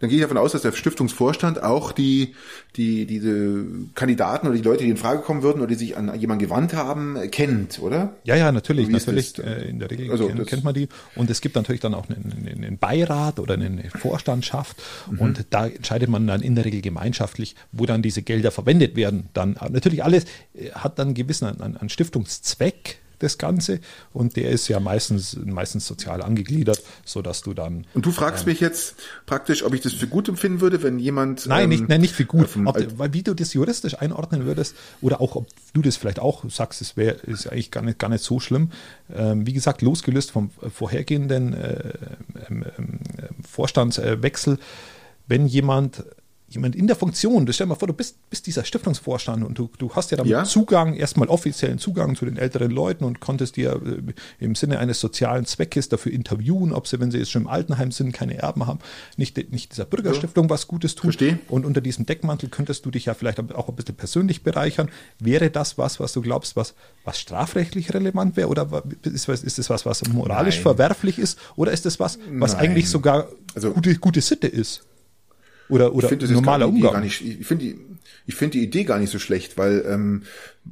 dann gehe ich davon aus, dass der Stiftungsvorstand auch die, die, diese Kandidaten oder die Leute, die in Frage kommen würden oder die sich an jemanden gewandt haben, kennt, oder? Ja, ja, natürlich, natürlich. Äh, in der Regel also, kennt, kennt, man die. Und es gibt natürlich dann auch einen, einen Beirat oder eine Vorstandschaft. Mhm. Und da entscheidet man dann in der Regel gemeinschaftlich, wo dann diese Gelder verwendet werden. Dann natürlich alles äh, hat dann gewissen einen, einen Stiftungszweck das Ganze. Und der ist ja meistens, meistens sozial angegliedert, sodass du dann. Und du fragst ähm, mich jetzt praktisch, ob ich das für gut empfinden würde, wenn jemand. Nein, ähm, nicht, nein, nicht für gut. Ob, weil wie du das juristisch einordnen würdest, oder auch, ob du das vielleicht auch sagst, es wäre, ist eigentlich gar nicht, gar nicht so schlimm. Ähm, wie gesagt, losgelöst vom vorhergehenden äh, ähm, ähm, Vorstandswechsel, wenn jemand jemand in der Funktion, stell dir mal vor, du bist, bist dieser Stiftungsvorstand und du, du hast ja damit ja. Zugang, erstmal offiziellen Zugang zu den älteren Leuten und konntest dir äh, im Sinne eines sozialen Zweckes dafür interviewen, ob sie, wenn sie jetzt schon im Altenheim sind, keine Erben haben, nicht, nicht dieser Bürgerstiftung ja. was Gutes tun. Verstehe. Und unter diesem Deckmantel könntest du dich ja vielleicht auch ein bisschen persönlich bereichern. Wäre das was, was du glaubst, was, was strafrechtlich relevant wäre oder ist, ist das was, was moralisch Nein. verwerflich ist oder ist das was, was Nein. eigentlich sogar also, gute, gute Sitte ist? Oder, oder normaler Umgang. Nicht, ich finde die, ich finde die Idee gar nicht so schlecht, weil ähm,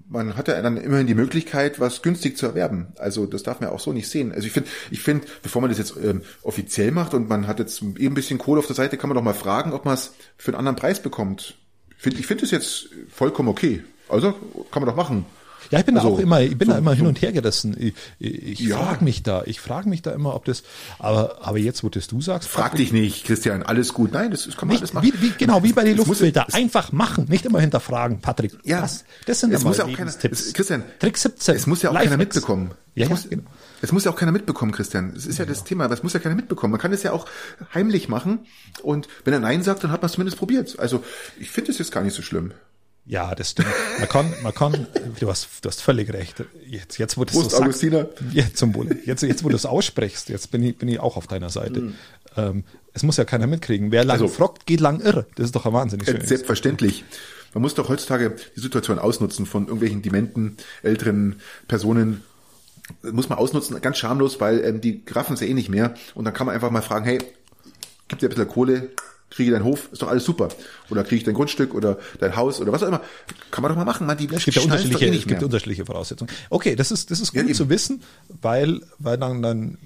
man hat ja dann immerhin die Möglichkeit, was günstig zu erwerben. Also das darf man ja auch so nicht sehen. Also ich finde, ich finde, bevor man das jetzt ähm, offiziell macht und man hat jetzt eben ein bisschen Kohle auf der Seite, kann man doch mal fragen, ob man es für einen anderen Preis bekommt. Find, ich finde es jetzt vollkommen okay. Also kann man doch machen. Ja, ich bin also, da auch immer, ich bin so, da immer hin und her gerissen. Ich, ich ja. frage mich da, ich frage mich da immer, ob das, aber, aber jetzt, wo das du sagst. Frag dich nicht, Christian, alles gut. Nein, das, das kann man nicht, alles machen. Wie, wie, genau, wie bei den Luftfilter. Einfach machen, nicht immer hinterfragen, Patrick. Ja, das, das sind es muss ja auch keiner, Tipps. Christian, Trick 17. Es muss ja auch keiner mitbekommen. Ja, muss, genau. Es muss ja auch keiner mitbekommen, Christian. Das ist ja, ja das Thema, aber es muss ja keiner mitbekommen. Man kann es ja auch heimlich machen und wenn er Nein sagt, dann hat man es zumindest probiert. Also ich finde es jetzt gar nicht so schlimm. Ja, das stimmt. Man kann, man kann, du hast, du hast völlig recht. Jetzt, jetzt wo du so sagst, Wohl. Jetzt, jetzt, wo du es aussprichst, jetzt bin ich, bin ich auch auf deiner Seite. Mhm. Ähm, es muss ja keiner mitkriegen. Wer lang also, frockt, geht lang irre. Das ist doch ein wahnsinnig schön. Selbstverständlich. Man muss doch heutzutage die Situation ausnutzen von irgendwelchen dementen, älteren Personen, muss man ausnutzen, ganz schamlos, weil ähm, die graffen es ja eh nicht mehr. Und dann kann man einfach mal fragen, hey, gib dir ein bisschen Kohle, kriege deinen Hof, ist doch alles super. Oder kriege ich dein Grundstück oder dein Haus oder was auch immer. Kann man doch mal machen. Man, die es gibt ja unterschiedliche, eh es gibt unterschiedliche Voraussetzungen. Okay, das ist, das ist gut ja, zu wissen, weil, weil dann, dann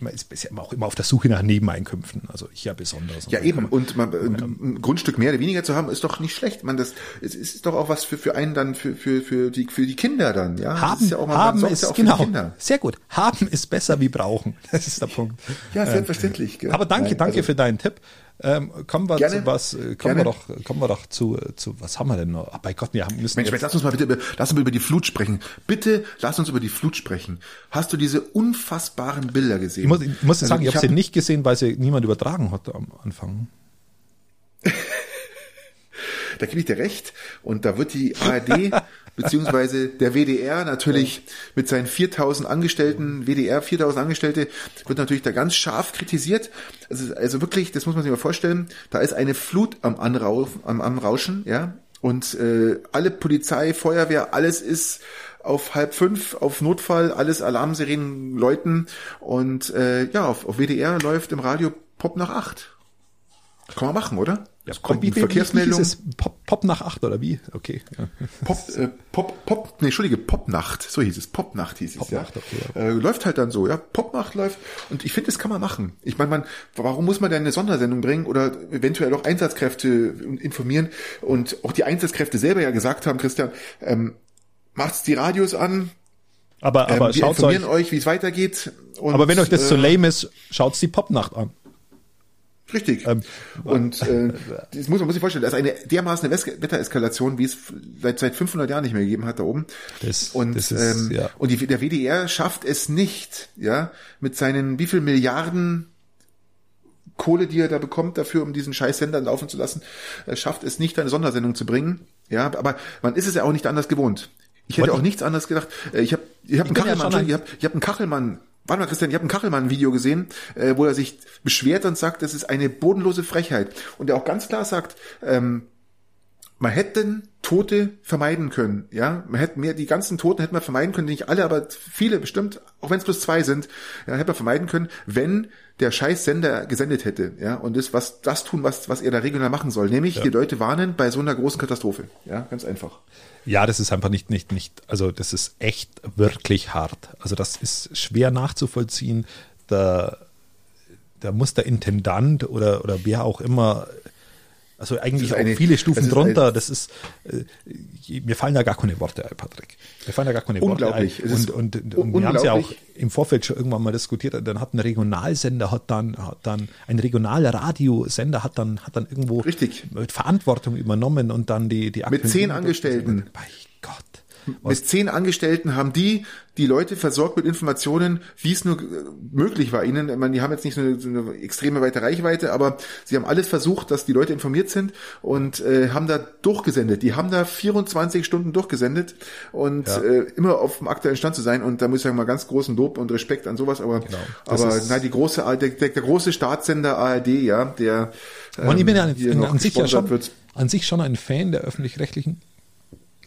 man ist ja auch immer auf der Suche nach Nebeneinkünften. Also ich ja besonders. Ja, eben. Und man, ein Grundstück mehr oder weniger zu haben, ist doch nicht schlecht. Man, das, es ist doch auch was für, für einen dann, für, für, für die, für die Kinder dann, ja. Haben, ist ja auch mal, haben ist, ja genau. Sehr gut. Haben ist besser wie brauchen. Das ist der Punkt. Ja, selbstverständlich. Ähm, aber danke, Nein, danke also, für deinen Tipp. Ähm, kommen wir Gerne. zu was, äh, kommen Gerne. wir doch, kommen wir doch zu, zu, was haben wir denn noch? Ach, bei Gott, wir haben, müssen Mensch, jetzt lass uns mal bitte, über, lass uns über die Flut sprechen. Bitte, lass uns über die Flut sprechen. Hast du diese unfassbaren Bilder gesehen? Ich muss, ich muss also sagen, ich, ich habe sie nicht gesehen, weil sie niemand übertragen hat am Anfang. Da gebe ich dir recht. Und da wird die ARD beziehungsweise der WDR natürlich mit seinen 4000 Angestellten, WDR 4000 Angestellte, wird natürlich da ganz scharf kritisiert. Also, also wirklich, das muss man sich mal vorstellen, da ist eine Flut am, Anrauf, am, am Rauschen, ja, und äh, alle Polizei, Feuerwehr, alles ist auf halb fünf, auf Notfall, alles Alarmsirenen läuten und äh, ja, auf, auf WDR läuft im Radio Pop nach acht. Kann man machen, oder? Ja, kommt wie, Verkehrsmeldung. Wie, wie Pop, Pop nach acht oder wie? Okay. Ja. Pop, äh, Pop, Pop, nee, Entschuldige, Popnacht, so hieß es. Popnacht hieß es, ja. Okay, ja. Äh, läuft halt dann so, ja. Popnacht läuft. Und ich finde, das kann man machen. Ich meine, man, warum muss man denn eine Sondersendung bringen oder eventuell auch Einsatzkräfte informieren? Und auch die Einsatzkräfte selber ja gesagt haben, Christian, ähm, macht's die Radios an, aber, aber ähm, wir schaut informieren euch, euch wie es weitergeht. Und, aber wenn euch das äh, zu lame ist, schaut's die Popnacht an. Richtig. Ähm, und äh, das muss man muss sich vorstellen, das ist eine dermaßen Wettereskalation, wie es seit seit 500 Jahren nicht mehr gegeben hat da oben. Das, und das ist, ähm, ja. und die, der WDR schafft es nicht, ja, mit seinen wie viel Milliarden Kohle, die er da bekommt, dafür, um diesen scheiß Sender laufen zu lassen, er schafft es nicht, eine Sondersendung zu bringen. Ja, aber man ist es ja auch nicht anders gewohnt. Ich hätte auch nichts anderes gedacht. Äh, ich habe ich hab einen Kachelmann, ja ich habe ich hab einen Kachelmann Warte mal, Christian, ich habe einen Kachelmann-Video gesehen, äh, wo er sich beschwert und sagt, das ist eine bodenlose Frechheit. Und er auch ganz klar sagt, ähm, man hätte Tote vermeiden können, ja. Man hätte mehr, die ganzen Toten hätten wir vermeiden können, nicht alle, aber viele bestimmt, auch wenn es bloß zwei sind, ja, hätte man vermeiden können, wenn der scheiß Sender gesendet hätte, ja. Und das, was, das tun, was, was er da regional machen soll, nämlich ja. die Leute warnen bei so einer großen Katastrophe, ja, ganz einfach. Ja, das ist einfach nicht, nicht, nicht, also das ist echt wirklich hart. Also das ist schwer nachzuvollziehen. Da, da muss der Intendant oder, oder wer auch immer Also eigentlich auch eine, viele Stufen das drunter. Das ist, äh, mir fallen da gar keine Worte ein, Patrick. Mir fallen da gar keine Worte ein. Und, und, und, und wir haben es ja auch im Vorfeld schon irgendwann mal diskutiert. Dann hat ein Regionalsender, hat dann, hat dann ein Regionalradiosender hat dann, hat dann irgendwo Richtig. Verantwortung übernommen und dann die, die Mit zehn Angestellten. Bei Gott. Was? Mit zehn Angestellten haben die die Leute versorgt mit Informationen, wie es nur möglich war. Ihnen, ich meine, die haben jetzt nicht so eine, so eine extreme weite Reichweite, aber sie haben alles versucht, dass die Leute informiert sind und äh, haben da durchgesendet. Die haben da 24 Stunden durchgesendet und ja. äh, immer auf dem aktuellen Stand zu sein. Und da muss ich sagen, mal ganz großen Lob und Respekt an sowas. Aber, genau. aber nein, die große, der, der, der große Staatssender ARD, ja, der ähm, ich bin ja an, an, an sich ja schon, wird. an sich schon ein Fan der öffentlich-rechtlichen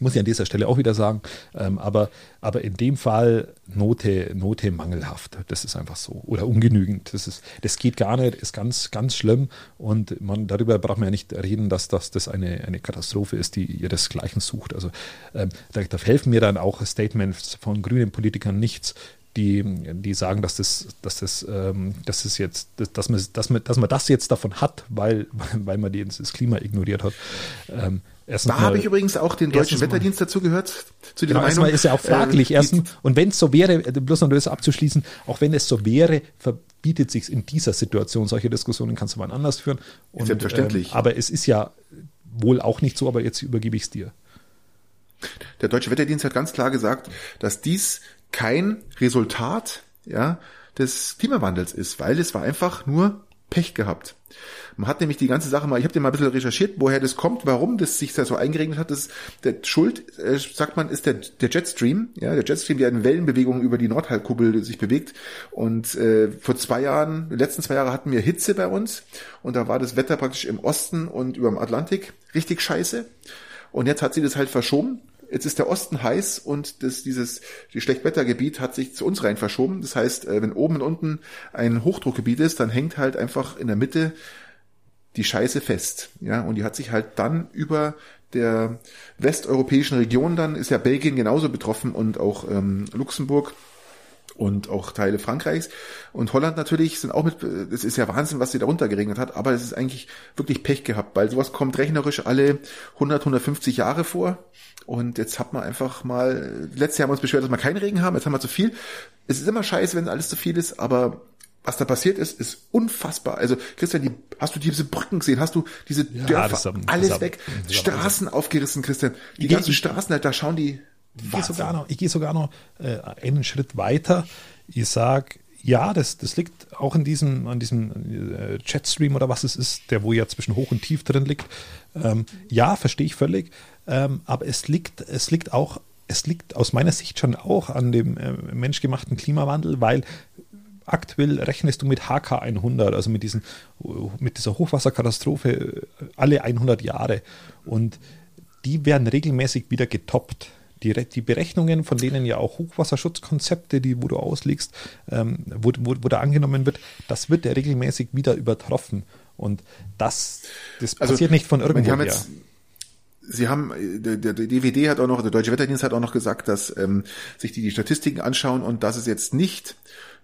muss ich an dieser Stelle auch wieder sagen. Ähm, aber, aber in dem Fall Note, Note mangelhaft. Das ist einfach so. Oder ungenügend. Das, ist, das geht gar nicht, ist ganz, ganz schlimm. Und man, darüber braucht man ja nicht reden, dass, dass das eine, eine Katastrophe ist, die ihresgleichen sucht. Also ähm, da, da helfen mir dann auch Statements von grünen Politikern nichts, die, die sagen, dass das, dass das, ähm, dass das jetzt, dass, dass, man, dass, man, dass man das jetzt davon hat, weil, weil man das Klima ignoriert hat. Ähm, da habe ich übrigens auch den deutschen Wetterdienst dazu gehört. Zu genau, Meinung. ist ja auch fraglich. Äh, Erstens, und wenn es so wäre, bloß um das abzuschließen, auch wenn es so wäre, verbietet sich in dieser Situation solche Diskussionen, kannst du mal anders führen. Und, Selbstverständlich. Ähm, aber es ist ja wohl auch nicht so, aber jetzt übergebe ich es dir. Der deutsche Wetterdienst hat ganz klar gesagt, dass dies kein Resultat ja, des Klimawandels ist, weil es war einfach nur Pech gehabt. Man hat nämlich die ganze Sache mal, ich habe dir mal ein bisschen recherchiert, woher das kommt, warum das sich da so eingeregnet hat. Das, der Schuld, äh, sagt man, ist der, der Jetstream. Ja, der Jetstream, der in Wellenbewegungen über die Nordhalbkugel sich bewegt. Und äh, vor zwei Jahren, letzten zwei Jahre hatten wir Hitze bei uns und da war das Wetter praktisch im Osten und über dem Atlantik richtig scheiße. Und jetzt hat sie das halt verschoben Jetzt ist der Osten heiß und das, dieses die Schlechtwettergebiet hat sich zu uns rein verschoben. Das heißt, äh, wenn oben und unten ein Hochdruckgebiet ist, dann hängt halt einfach in der Mitte die Scheiße fest. Ja, und die hat sich halt dann über der westeuropäischen Region dann, ist ja Belgien genauso betroffen und auch ähm, Luxemburg und auch Teile Frankreichs und Holland natürlich sind auch mit, es ist ja Wahnsinn, was sie darunter geregnet hat, aber es ist eigentlich wirklich Pech gehabt, weil sowas kommt rechnerisch alle 100, 150 Jahre vor und jetzt hat man einfach mal, letztes Jahr haben wir uns beschwert, dass wir keinen Regen haben, jetzt haben wir zu viel. Es ist immer scheiße, wenn alles zu viel ist, aber was da passiert ist, ist unfassbar. Also Christian, die, hast du diese Brücken gesehen? Hast du diese ja, Dörfer? Haben, alles haben, weg. Straßen aufgerissen, Christian. Die ganzen Straßen, da schauen die. Ich gehe sogar noch, ich gehe sogar noch äh, einen Schritt weiter. Ich sag, ja, das, das liegt auch in diesem, an diesem äh, Chatstream oder was es ist, der wo ja zwischen hoch und tief drin liegt. Ähm, ja, verstehe ich völlig. Ähm, aber es liegt, es liegt auch, es liegt aus meiner Sicht schon auch an dem äh, menschgemachten Klimawandel, weil aktuell rechnest du mit HK 100, also mit, diesen, mit dieser Hochwasserkatastrophe äh, alle 100 Jahre. Und die werden regelmäßig wieder getoppt. Die, die Berechnungen, von denen ja auch Hochwasserschutzkonzepte, die, wo du auslegst, ähm, wo, wo, wo da angenommen wird, das wird ja regelmäßig wieder übertroffen. Und das, das also, passiert nicht von irgendwo her. Sie haben, der, der DVD hat auch noch, der Deutsche Wetterdienst hat auch noch gesagt, dass ähm, sich die, die Statistiken anschauen und dass es jetzt nicht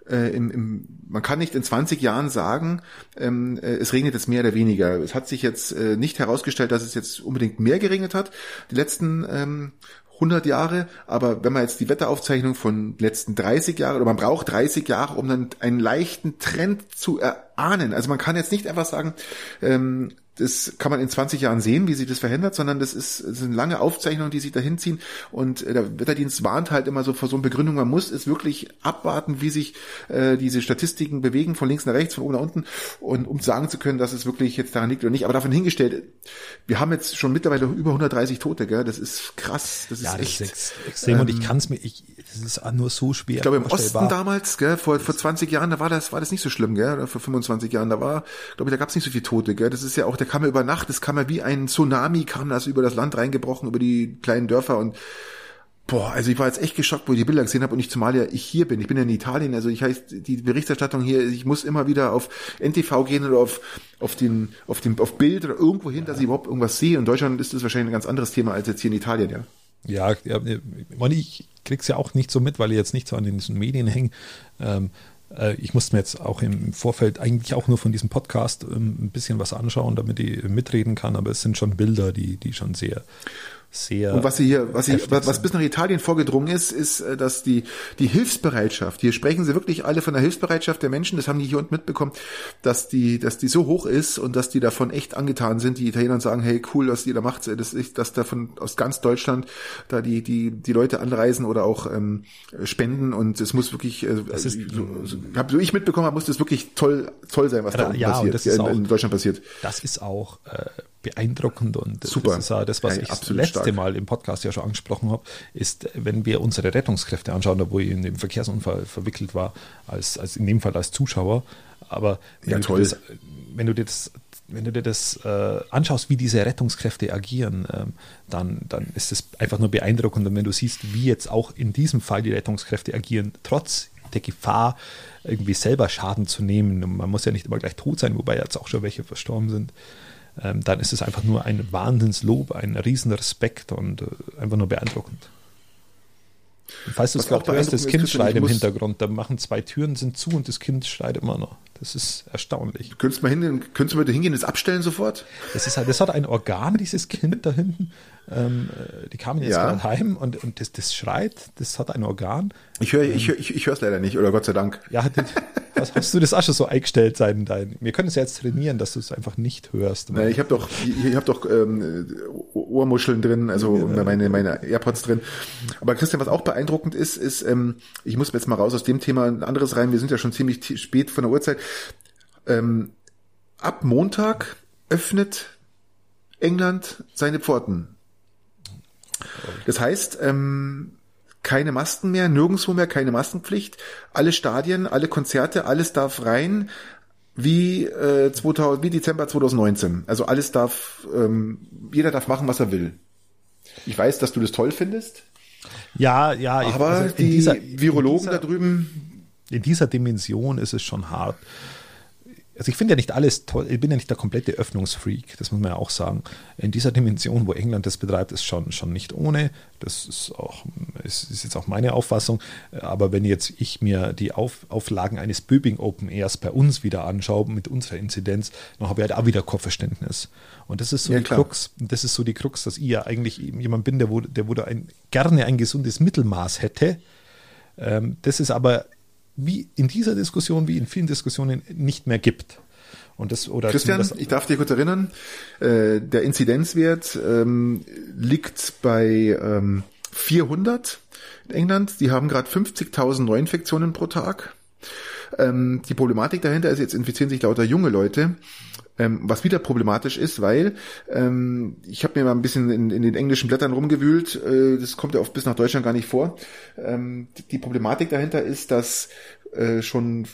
äh, im, im, man kann nicht in 20 Jahren sagen, ähm, äh, es regnet jetzt mehr oder weniger. Es hat sich jetzt äh, nicht herausgestellt, dass es jetzt unbedingt mehr geregnet hat. Die letzten ähm, 100 Jahre, aber wenn man jetzt die Wetteraufzeichnung von letzten 30 Jahren, oder man braucht 30 Jahre, um dann einen leichten Trend zu erahnen. Also man kann jetzt nicht einfach sagen, ähm, das kann man in 20 Jahren sehen, wie sich das verändert, sondern das, ist, das sind lange Aufzeichnungen, die sich dahin ziehen. Und äh, der Wetterdienst warnt halt immer so vor so einer Begründung, man muss es wirklich abwarten, wie sich äh, diese Statistiken bewegen, von links nach rechts, von oben nach unten, und um sagen zu können, dass es wirklich jetzt daran liegt oder nicht. Aber davon hingestellt, wir haben jetzt schon mittlerweile über 130 Tote, gell? Das ist krass. Das ist ja, echt. Das ist extrem. Ähm, und ich ähm, kann es mir, ich, das ist nur so schwer. Ich glaube, im Osten damals, gell, vor, vor 20 Jahren, da war das, war das nicht so schlimm, gell? Oder vor 25 Jahren, da war, glaube ich, da gab es nicht so viele Tote, gell? Das ist ja auch, der kam ja über Nacht, das kam ja wie ein Tsunami, kam das über das Land reingebrochen, über die kleinen Dörfer und Boah, also ich war jetzt echt geschockt, wo ich die Bilder gesehen habe und ich zumal ja ich hier bin. Ich bin ja in Italien, also ich heißt die Berichterstattung hier, ich muss immer wieder auf NTV gehen oder auf auf den auf dem auf Bild oder irgendwo hin, dass ich überhaupt irgendwas sehe. In Deutschland ist das wahrscheinlich ein ganz anderes Thema als jetzt hier in Italien, ja. Ja, ja ich krieg's ja auch nicht so mit, weil ich jetzt nicht so an den Medien hänge. Ähm, äh, ich musste mir jetzt auch im Vorfeld eigentlich auch nur von diesem Podcast ähm, ein bisschen was anschauen, damit ich mitreden kann, aber es sind schon Bilder, die, die schon sehr sehr. Und was sie hier, was sie, was, was bis nach Italien vorgedrungen ist, ist, äh, dass die, die Hilfsbereitschaft, hier sprechen sie wirklich alle von der Hilfsbereitschaft der Menschen, das haben die hier unten mitbekommen, dass die, dass die so hoch ist und dass die davon echt angetan sind, die Italiener sagen, hey, cool, was ihr da macht, das ist, dass davon aus ganz Deutschland da die, die, die Leute anreisen oder auch ähm, spenden und es muss wirklich, äh, das ist, so, so, hab, so ich mitbekommen habe, muss das wirklich toll, toll sein, was da ja, passiert, ist in, auch, in Deutschland passiert. Das ist auch, äh, beeindruckend und Super. das ist ja das, was ja, ich das letzte stark. Mal im Podcast ja schon angesprochen habe, ist, wenn wir unsere Rettungskräfte anschauen, da wo ich in dem Verkehrsunfall verwickelt war, als, als in dem Fall als Zuschauer, aber wenn, ja, du, das, wenn du dir das wenn du dir das äh, anschaust, wie diese Rettungskräfte agieren, ähm, dann, dann ist es einfach nur beeindruckend. Und wenn du siehst, wie jetzt auch in diesem Fall die Rettungskräfte agieren, trotz der Gefahr, irgendwie selber Schaden zu nehmen. Und man muss ja nicht immer gleich tot sein, wobei jetzt auch schon welche verstorben sind ähm, dann ist es einfach nur ein Wahnsinnslob, ein Riesenrespekt und äh, einfach nur beeindruckend. Und falls du es gerade hörst, das Kind schreit im Hintergrund, da machen zwei Türen sind zu und das Kind schreit immer noch. Das ist erstaunlich. Du könntest mal hingehen, könntest du mal hingehen, das abstellen sofort? Das ist halt, das hat ein Organ, dieses Kind da hinten. Ähm, äh, die kamen jetzt ja. gerade heim und, und das, das schreit, das hat ein Organ. Ich höre ich, hör, ich, ich höre es leider nicht, oder Gott sei Dank. Ja, das, was hast du das auch schon so eingestellt sein? Dein, wir können es ja jetzt trainieren, dass du es einfach nicht hörst. Nein, ich habe doch, ich habe doch ähm, Ohrmuscheln drin, also ja. meine, meine AirPods drin. Aber Christian, was auch beeindruckend ist, ist, ähm, ich muss jetzt mal raus aus dem Thema ein anderes rein. Wir sind ja schon ziemlich spät von der Uhrzeit. Ähm, ab Montag öffnet England seine Pforten. Das heißt, ähm, keine Masken mehr, nirgendwo mehr keine Maskenpflicht. Alle Stadien, alle Konzerte, alles darf rein wie, äh, 2000, wie Dezember 2019. Also alles darf, ähm, jeder darf machen, was er will. Ich weiß, dass du das toll findest. Ja, ja. Aber also die dieser, Virologen dieser, da drüben. In dieser Dimension ist es schon hart also ich finde ja nicht alles toll, ich bin ja nicht der komplette Öffnungsfreak, das muss man ja auch sagen. In dieser Dimension, wo England das betreibt, ist schon, schon nicht ohne. Das ist auch, ist, ist jetzt auch meine Auffassung. Aber wenn jetzt ich mir die Auf, Auflagen eines Böbing Open Airs bei uns wieder anschaue, mit unserer Inzidenz, dann habe ich halt auch wieder Kopfverständnis. Und das ist so ja, die klar. Krux, das ist so die Krux, dass ich ja eigentlich jemand bin, der, wo, der wo ein, gerne ein gesundes Mittelmaß hätte. Ähm, das ist aber wie in dieser Diskussion, wie in vielen Diskussionen nicht mehr gibt. Und das, oder Christian, ich darf dir kurz erinnern, äh, der Inzidenzwert ähm, liegt bei ähm, 400 in England. Die haben gerade 50.000 Neuinfektionen pro Tag. Ähm, die Problematik dahinter ist, jetzt infizieren sich lauter junge Leute. Ähm, was wieder problematisch ist, weil ähm, ich habe mir mal ein bisschen in, in, den englischen Blättern rumgewühlt, äh, das kommt ja oft bis nach Deutschland gar nicht vor. Ähm, die, Problematik dahinter ist, dass äh, schon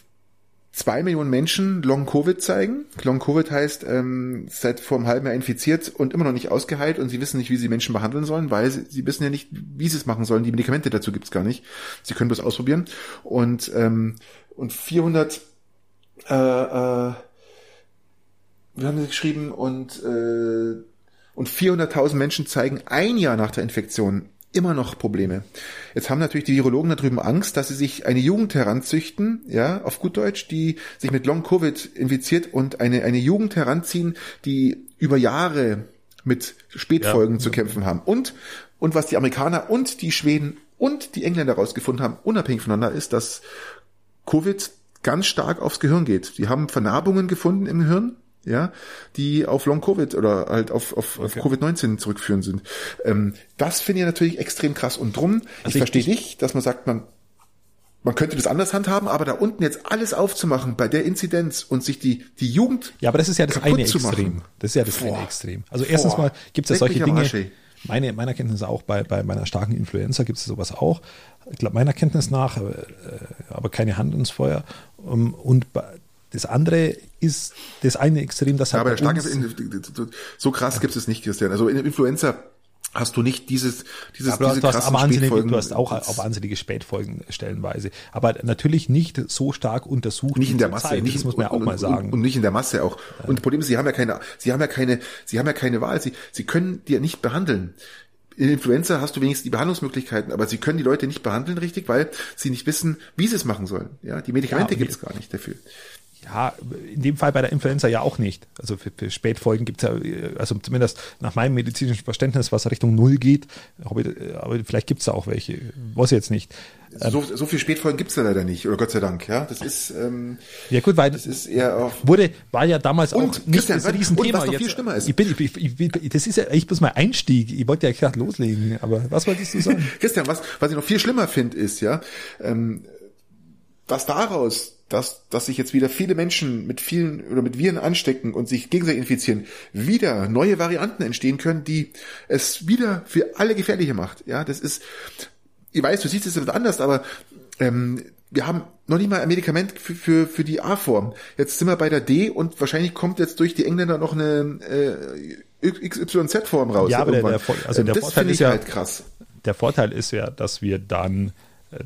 zwei Millionen Menschen Long-Covid zeigen. Long-Covid heißt, ähm, seit vor einem halben Jahr infiziert und immer noch nicht ausgeheilt und sie wissen nicht, wie sie Menschen behandeln sollen, weil sie, sie wissen ja nicht, wie sie es machen sollen. Die Medikamente dazu gibt's gar nicht. Sie können das ausprobieren. Und, ähm, und 400 äh, äh, wir haben sie geschrieben und äh, und 400.000 Menschen zeigen ein Jahr nach der Infektion immer noch Probleme. Jetzt haben natürlich die Virologen da drüben Angst, dass sie sich eine Jugend heranzüchten, ja, auf gut Deutsch, die sich mit Long Covid infiziert und eine eine Jugend heranziehen, die über Jahre mit Spätfolgen ja. zu kämpfen haben. Und und was die Amerikaner und die Schweden und die Engländer herausgefunden haben, unabhängig voneinander, ist, dass Covid ganz stark aufs Gehirn geht. Die haben Vernarbungen gefunden im Hirn, ja, die auf Long Covid oder halt auf, auf, okay. auf Covid-19 zurückführen sind. Ähm, das finde ich natürlich extrem krass. Und drum, also ich, ich verstehe nicht, dass man sagt, man, man könnte das anders handhaben, aber da unten jetzt alles aufzumachen bei der Inzidenz und sich die, die Jugend. Ja, aber das ist ja das eine Extrem. Das ist ja das Boah. eine Extrem. Also erstens Boah. mal gibt es ja solche Dinge. Meine, meiner Kenntnis auch bei, bei meiner starken Influenza gibt es sowas auch. Ich glaube, meiner Kenntnis nach, äh, aber keine Hand ins Feuer. Um, und das andere ist das eine Extrem, das ja, halt. Aber starke, so krass gibt es nicht, Christian. Also in Influenza hast du nicht dieses, dieses, aber diese du hast, Spätfolgen. Du hast auch, auch wahnsinnige Spätfolgen stellenweise. Aber natürlich nicht so stark untersucht. Nicht in der Masse. Zeit. Nicht, das muss man ja auch und, mal sagen. Und, und, nicht in der Masse auch. Und das Problem ist, sie haben ja keine, sie haben ja keine, sie haben ja keine Wahl. Sie, sie können dir nicht behandeln in Influenza hast du wenigstens die Behandlungsmöglichkeiten, aber sie können die Leute nicht behandeln richtig, weil sie nicht wissen, wie sie es machen sollen. Ja, die Medikamente ja, gibt es gar nicht dafür. Ja, in dem Fall bei der Influenza ja auch nicht. Also für, für Spätfolgen gibt es ja, also zumindest nach meinem medizinischen Verständnis, was Richtung Null geht, aber, aber vielleicht gibt es da auch welche, weiß ich jetzt nicht. So, so viel Spätfolgen gibt es ja leider nicht, oder Gott sei Dank, ja. Das ist ähm, ja gut, weil das ist eher auf wurde war ja damals und, auch nicht das Riesenthema. Und was noch viel schlimmer ist. Ich bin, ich, ich, ich, das ist ja echt bloß mein Einstieg. Ich wollte ja gerade loslegen, aber was wolltest du sagen? Christian, was was ich noch viel schlimmer finde, ist ja, ähm, was daraus dass, dass sich jetzt wieder viele Menschen mit vielen oder mit Viren anstecken und sich gegenseitig infizieren, wieder neue Varianten entstehen können, die es wieder für alle gefährlicher macht. Ja, das ist, ich weiß, du siehst es etwas anders, aber ähm, wir haben noch nicht mal ein Medikament für, für, für die A-Form. Jetzt sind wir bei der D und wahrscheinlich kommt jetzt durch die Engländer noch eine äh, XYZ-Form raus. Ja, aber der, der, also der Vorteil ist ja halt krass. Der Vorteil ist ja, dass wir dann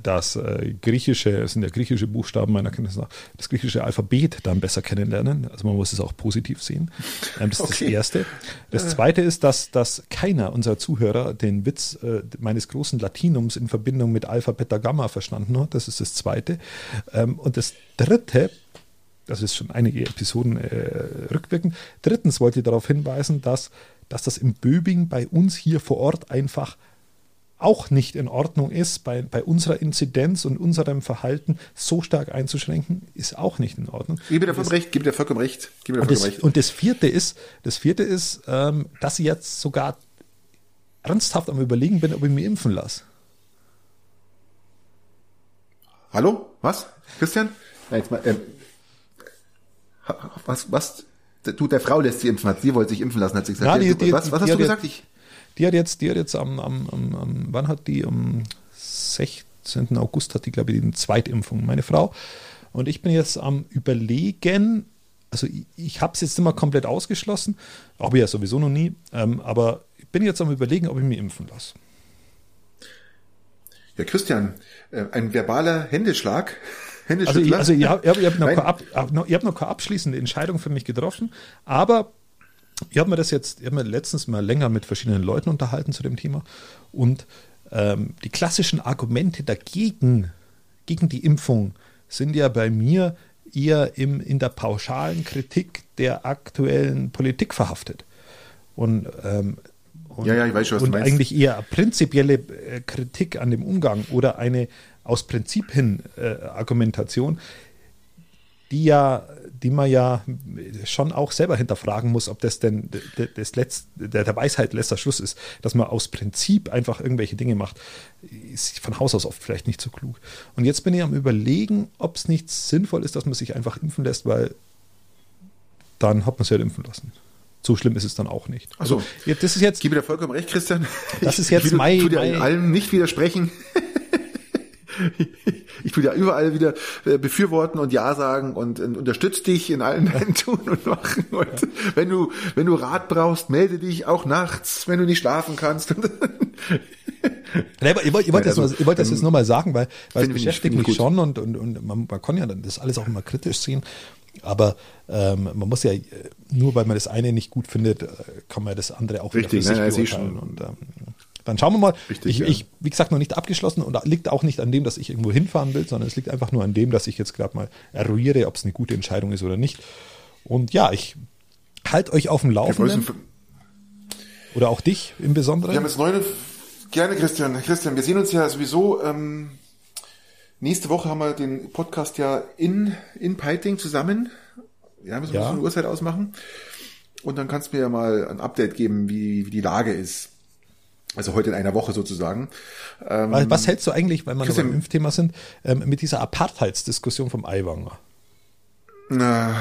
das äh, griechische, es sind ja griechische Buchstaben meiner Kenntnis nach, das griechische Alphabet dann besser kennenlernen. Also man muss es auch positiv sehen. Ähm, das ist okay. das Erste. Das Zweite ist, dass, dass keiner unserer Zuhörer den Witz äh, meines großen Latinums in Verbindung mit Alpha, Beta, Gamma verstanden hat. Das ist das Zweite. Ähm, und das Dritte, das ist schon einige Episoden äh, rückwirkend. Drittens wollte ich darauf hinweisen, dass, dass das im Böbing bei uns hier vor Ort einfach auch nicht in Ordnung ist, bei, bei unserer Inzidenz und unserem Verhalten so stark einzuschränken, ist auch nicht in Ordnung. Gebe dir vollkommen recht, gebe dir vollkommen recht. Und, das, recht. und das vierte ist, das vierte ist, ähm, dass ich jetzt sogar ernsthaft am überlegen bin, ob ich mich impfen lasse. Hallo? Was? Christian? Nein, jetzt mal, ähm, was, was? Du, der Frau lässt sie impfen, hat sie wollte sich impfen lassen, hat sie gesagt. Ja, die, die, was, was hast du gesagt? Ich die hat jetzt, die hat jetzt am, am, am, wann hat die? Am 16. August hat die, glaube ich, die Zweitimpfung, meine Frau. Und ich bin jetzt am Überlegen, also ich, ich habe es jetzt immer komplett ausgeschlossen, habe ich ja sowieso noch nie, ähm, aber ich bin jetzt am Überlegen, ob ich mich impfen lasse. Ja, Christian, äh, ein verbaler Händeschlag. Also, ich, also ich habe hab, hab noch, hab noch, hab noch keine abschließende Entscheidung für mich getroffen, aber ich habe mir das jetzt, ich habe mir letztens mal länger mit verschiedenen Leuten unterhalten zu dem Thema und ähm, die klassischen Argumente dagegen, gegen die Impfung, sind ja bei mir eher im, in der pauschalen Kritik der aktuellen Politik verhaftet. Und, ähm, und, ja, ja, ich weiß schon, was und eigentlich eher prinzipielle äh, Kritik an dem Umgang oder eine aus Prinzip hin äh, Argumentation, die ja die man ja schon auch selber hinterfragen muss, ob das denn das Letz-, der, Weisheit letzter Schluss ist, dass man aus Prinzip einfach irgendwelche Dinge macht, ist von Haus aus oft vielleicht nicht so klug. Und jetzt bin ich am überlegen, ob es nicht sinnvoll ist, dass man sich einfach impfen lässt, weil dann hat man sich halt impfen lassen. So schlimm ist es dann auch nicht. Also, das ist jetzt. Ich gebe dir vollkommen recht, Christian. Das ich, ist jetzt mein. Ich tue dir in allem nicht widersprechen ich tue ja überall wieder äh, befürworten und Ja sagen und, und unterstütze dich in allen deinen Tun und Machen. Und wenn du, wenn du Rat brauchst, melde dich auch nachts, wenn du nicht schlafen kannst. ich wollte wollt das, also, wollt das jetzt ähm, nur mal sagen, weil, weil es beschäftigt mich gut. schon und, und, und man, man kann ja dann das alles auch immer kritisch sehen. Aber ähm, man muss ja, nur weil man das eine nicht gut findet, äh, kann man das andere auch Richtig, wieder für sich nein, beurteilen. Und, ähm, dann schauen wir mal. Richtig, ich, ja. ich, wie gesagt, noch nicht abgeschlossen und liegt auch nicht an dem, dass ich irgendwo hinfahren will, sondern es liegt einfach nur an dem, dass ich jetzt gerade mal eruiere, ob es eine gute Entscheidung ist oder nicht. Und ja, ich halte euch auf dem Laufenden. Oder auch dich im Besonderen. Wir haben jetzt neue, gerne Christian. Christian, wir sehen uns ja sowieso, ähm, nächste Woche haben wir den Podcast ja in, in Peiting zusammen. Ja, müssen wir ja. eine Uhrzeit ausmachen. Und dann kannst du mir ja mal ein Update geben, wie, wie die Lage ist. Also heute in einer Woche sozusagen. Ähm, Was hältst du eigentlich, weil wir beim Impfthema sind, ähm, mit dieser Apartheidsdiskussion vom Aiwanger? Na,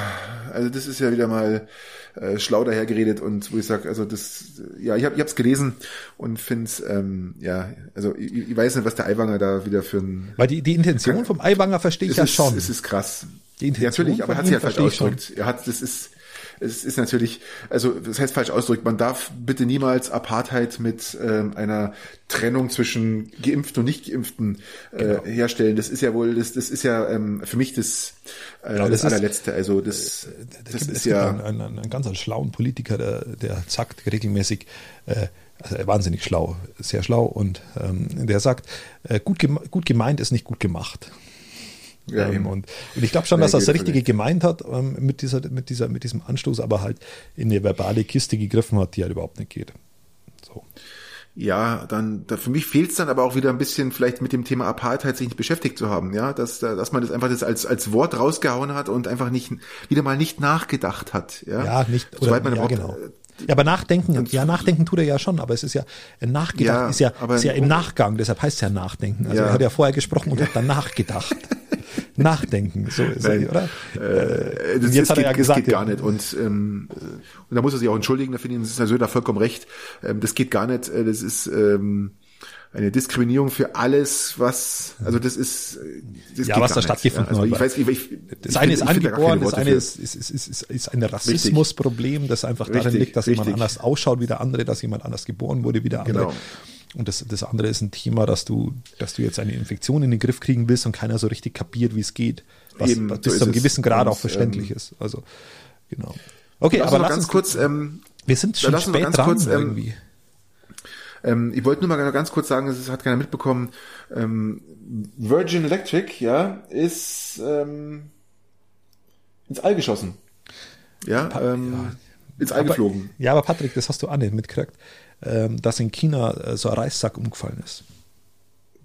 also das ist ja wieder mal äh, schlau dahergeredet und wo ich sage, also das, ja, ich habe es gelesen und finde es, ähm, ja, also ich, ich, weiß nicht, was der Aiwanger da wieder für ein... Weil die, die Intention vom Aiwanger verstehe ich ja ist, schon. Es ist krass. Die Intention ja, natürlich, aber er hat sich ja falsch ausgedrückt. Er hat, das ist, es ist natürlich, also das heißt falsch ausgedrückt, man darf bitte niemals Apartheid mit ähm, einer Trennung zwischen Geimpften und Nicht-Geimpften äh, genau. herstellen. Das ist ja wohl, das, das ist ja ähm, für mich das, äh, genau, das, das allerletzte. Also das, äh, das, das ist ja ein, ein, ein, ein ganz schlauen Politiker, der, der sagt regelmäßig, äh, also wahnsinnig schlau, sehr schlau und ähm, der sagt, äh, gut, geme gut gemeint ist nicht gut gemacht. Ja, ähm, und, und ich glaube schon, dass er das Richtige gemeint hat ähm, mit, dieser, mit, dieser, mit diesem Anstoß, aber halt in eine verbale Kiste gegriffen hat, die halt überhaupt nicht geht. So. Ja, dann da, für mich fehlt es dann aber auch wieder ein bisschen vielleicht mit dem Thema Apartheid sich nicht beschäftigt zu haben, ja, dass dass man das einfach das als als Wort rausgehauen hat und einfach nicht wieder mal nicht nachgedacht hat, ja. Ja, nicht oder, Soweit man ja, genau. Ja, aber nachdenken, ja, nachdenken tut er ja schon, aber es ist ja nachgedacht, ja, ist ja, ist ja im Nachgang, deshalb heißt es ja nachdenken. Also ja. er hat ja vorher gesprochen und hat dann nachgedacht. nachdenken, so ist Nein, er, oder? Äh, das, jetzt hat geht, er ja gesagt, das geht gar nicht. Und, ähm, und da muss er sich auch entschuldigen, da finde ich, das ist Herr Söder vollkommen recht. Ähm, das geht gar nicht. Äh, das ist ähm, eine Diskriminierung für alles, was, also das ist, das ja, was da stattgefunden ja. also ich weiß, ich, ich, das eine ist angeboren, da das eine ist, ist, ist, ist, ist ein Rassismusproblem, das einfach darin richtig, liegt, dass richtig. jemand anders ausschaut wie der andere, dass jemand anders geboren wurde wie der andere. Genau. Und das, das andere ist ein Thema, dass du, dass du jetzt eine Infektion in den Griff kriegen willst und keiner so richtig kapiert, wie es geht. Was, Eben, was bis so zu einem gewissen Grad auch verständlich ähm, ist. Also, genau. Okay, aber lass ganz kurz, ähm, wir sind schon spät dran kurz, ähm, irgendwie. Ähm, ich wollte nur mal ganz kurz sagen, es hat keiner mitbekommen. Ähm, Virgin Electric, ja, ist ähm, ins All geschossen. Ja, ähm, ja. ins All aber, geflogen. Ja, aber Patrick, das hast du auch nicht mitgekriegt. Ähm, dass in China äh, so ein Reissack umgefallen ist.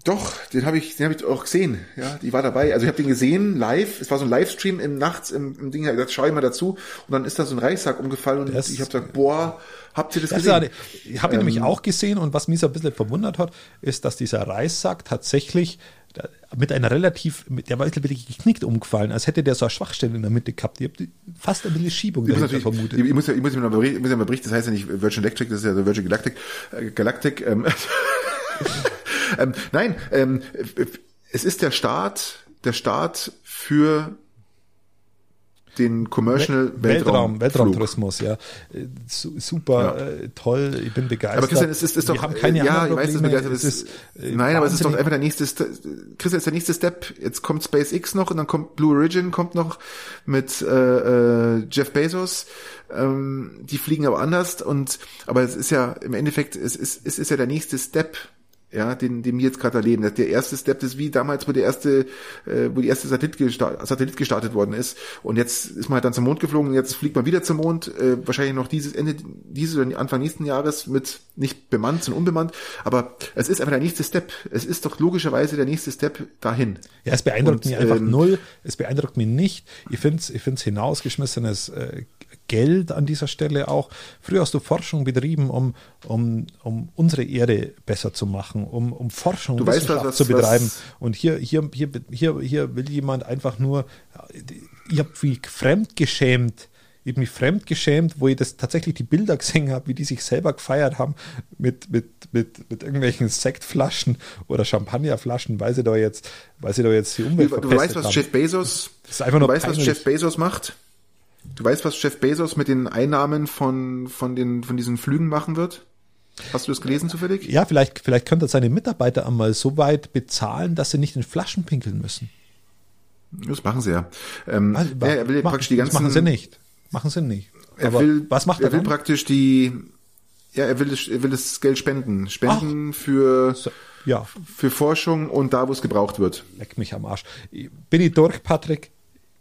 Doch, den habe ich, den habe ich auch gesehen. Ja, die war dabei. Also ich habe den gesehen live. Es war so ein Livestream im nachts im, im Ding. Da schaue ich mal dazu. Und dann ist da so ein Reissack umgefallen und das, ich habe gesagt, boah, habt ihr das, das gesehen? ich habe ihn ähm, nämlich auch gesehen und was mich so ein bisschen verwundert hat, ist, dass dieser Reissack tatsächlich mit einer relativ, mit, der war wirklich geknickt umgefallen, als hätte der so eine Schwachstelle in der Mitte gehabt. Ihr habt fast eine bisschen Schiebung ich muss vermutet. Ich, muss, ich muss mir noch mal berichten, das heißt ja nicht Virgin Electric, das ist ja so Virgin Galactic. Äh, Galactic ähm, ähm, nein, ähm, es ist der Start, der Start für den Commercial Weltraum, Weltraum Weltraumtourismus, ja. Super, ja. Äh, toll, ich bin begeistert. Aber Christian, es ist, ist doch, Wir haben keine ja, ich weiß, dass begeistert ist. ist äh, nein, aber es ist doch einfach der nächste, Christian, ist der nächste Step. Jetzt kommt SpaceX noch und dann kommt Blue Origin, kommt noch mit äh, äh, Jeff Bezos. Ähm, die fliegen aber anders und, aber es ist ja im Endeffekt, es ist, es ist ja der nächste Step ja, den, den wir jetzt gerade erleben. Der erste Step das ist wie damals, wo der erste, äh, wo die erste Satellit, gestartet, Satellit gestartet worden ist. Und jetzt ist man halt dann zum Mond geflogen, jetzt fliegt man wieder zum Mond, äh, wahrscheinlich noch dieses Ende, dieses oder Anfang nächsten Jahres mit nicht bemannt, sondern unbemannt. Aber es ist einfach der nächste Step. Es ist doch logischerweise der nächste Step dahin. Ja, es beeindruckt Und, mich einfach ähm, null. Es beeindruckt mich nicht. Ich finde es ich find's hinausgeschmissenes äh, Geld an dieser Stelle auch. Früher hast du Forschung betrieben, um, um, um unsere Erde besser zu machen, um, um Forschung du weißt, was, zu betreiben. Und hier, hier, hier, hier, hier will jemand einfach nur, ich habe wie fremdgeschämt ich mich fremdgeschämt, wo ich das tatsächlich die Bilder gesehen habe, wie die sich selber gefeiert haben mit, mit, mit, mit irgendwelchen Sektflaschen oder Champagnerflaschen, weil sie da jetzt, weil sie da jetzt die Umwelt Du, du weißt, was haben. Jeff Bezos, das ist einfach nur du weißt, was Jeff Bezos macht? Du weißt, was Jeff Bezos mit den Einnahmen von, von, den, von diesen Flügen machen wird? Hast du das gelesen zufällig? Ja, vielleicht, vielleicht könnte er seine Mitarbeiter einmal so weit bezahlen, dass sie nicht in Flaschen pinkeln müssen. Das machen sie ja. Ähm, also, ja er will mach, praktisch die ganzen. Das machen sie nicht. Machen sie nicht. Er will, was macht er? Er will dann? praktisch die, ja, er will, er will das Geld spenden. Spenden Ach, für, so, ja. für Forschung und da, wo es gebraucht wird. Leck mich am Arsch. Bin ich durch, Patrick?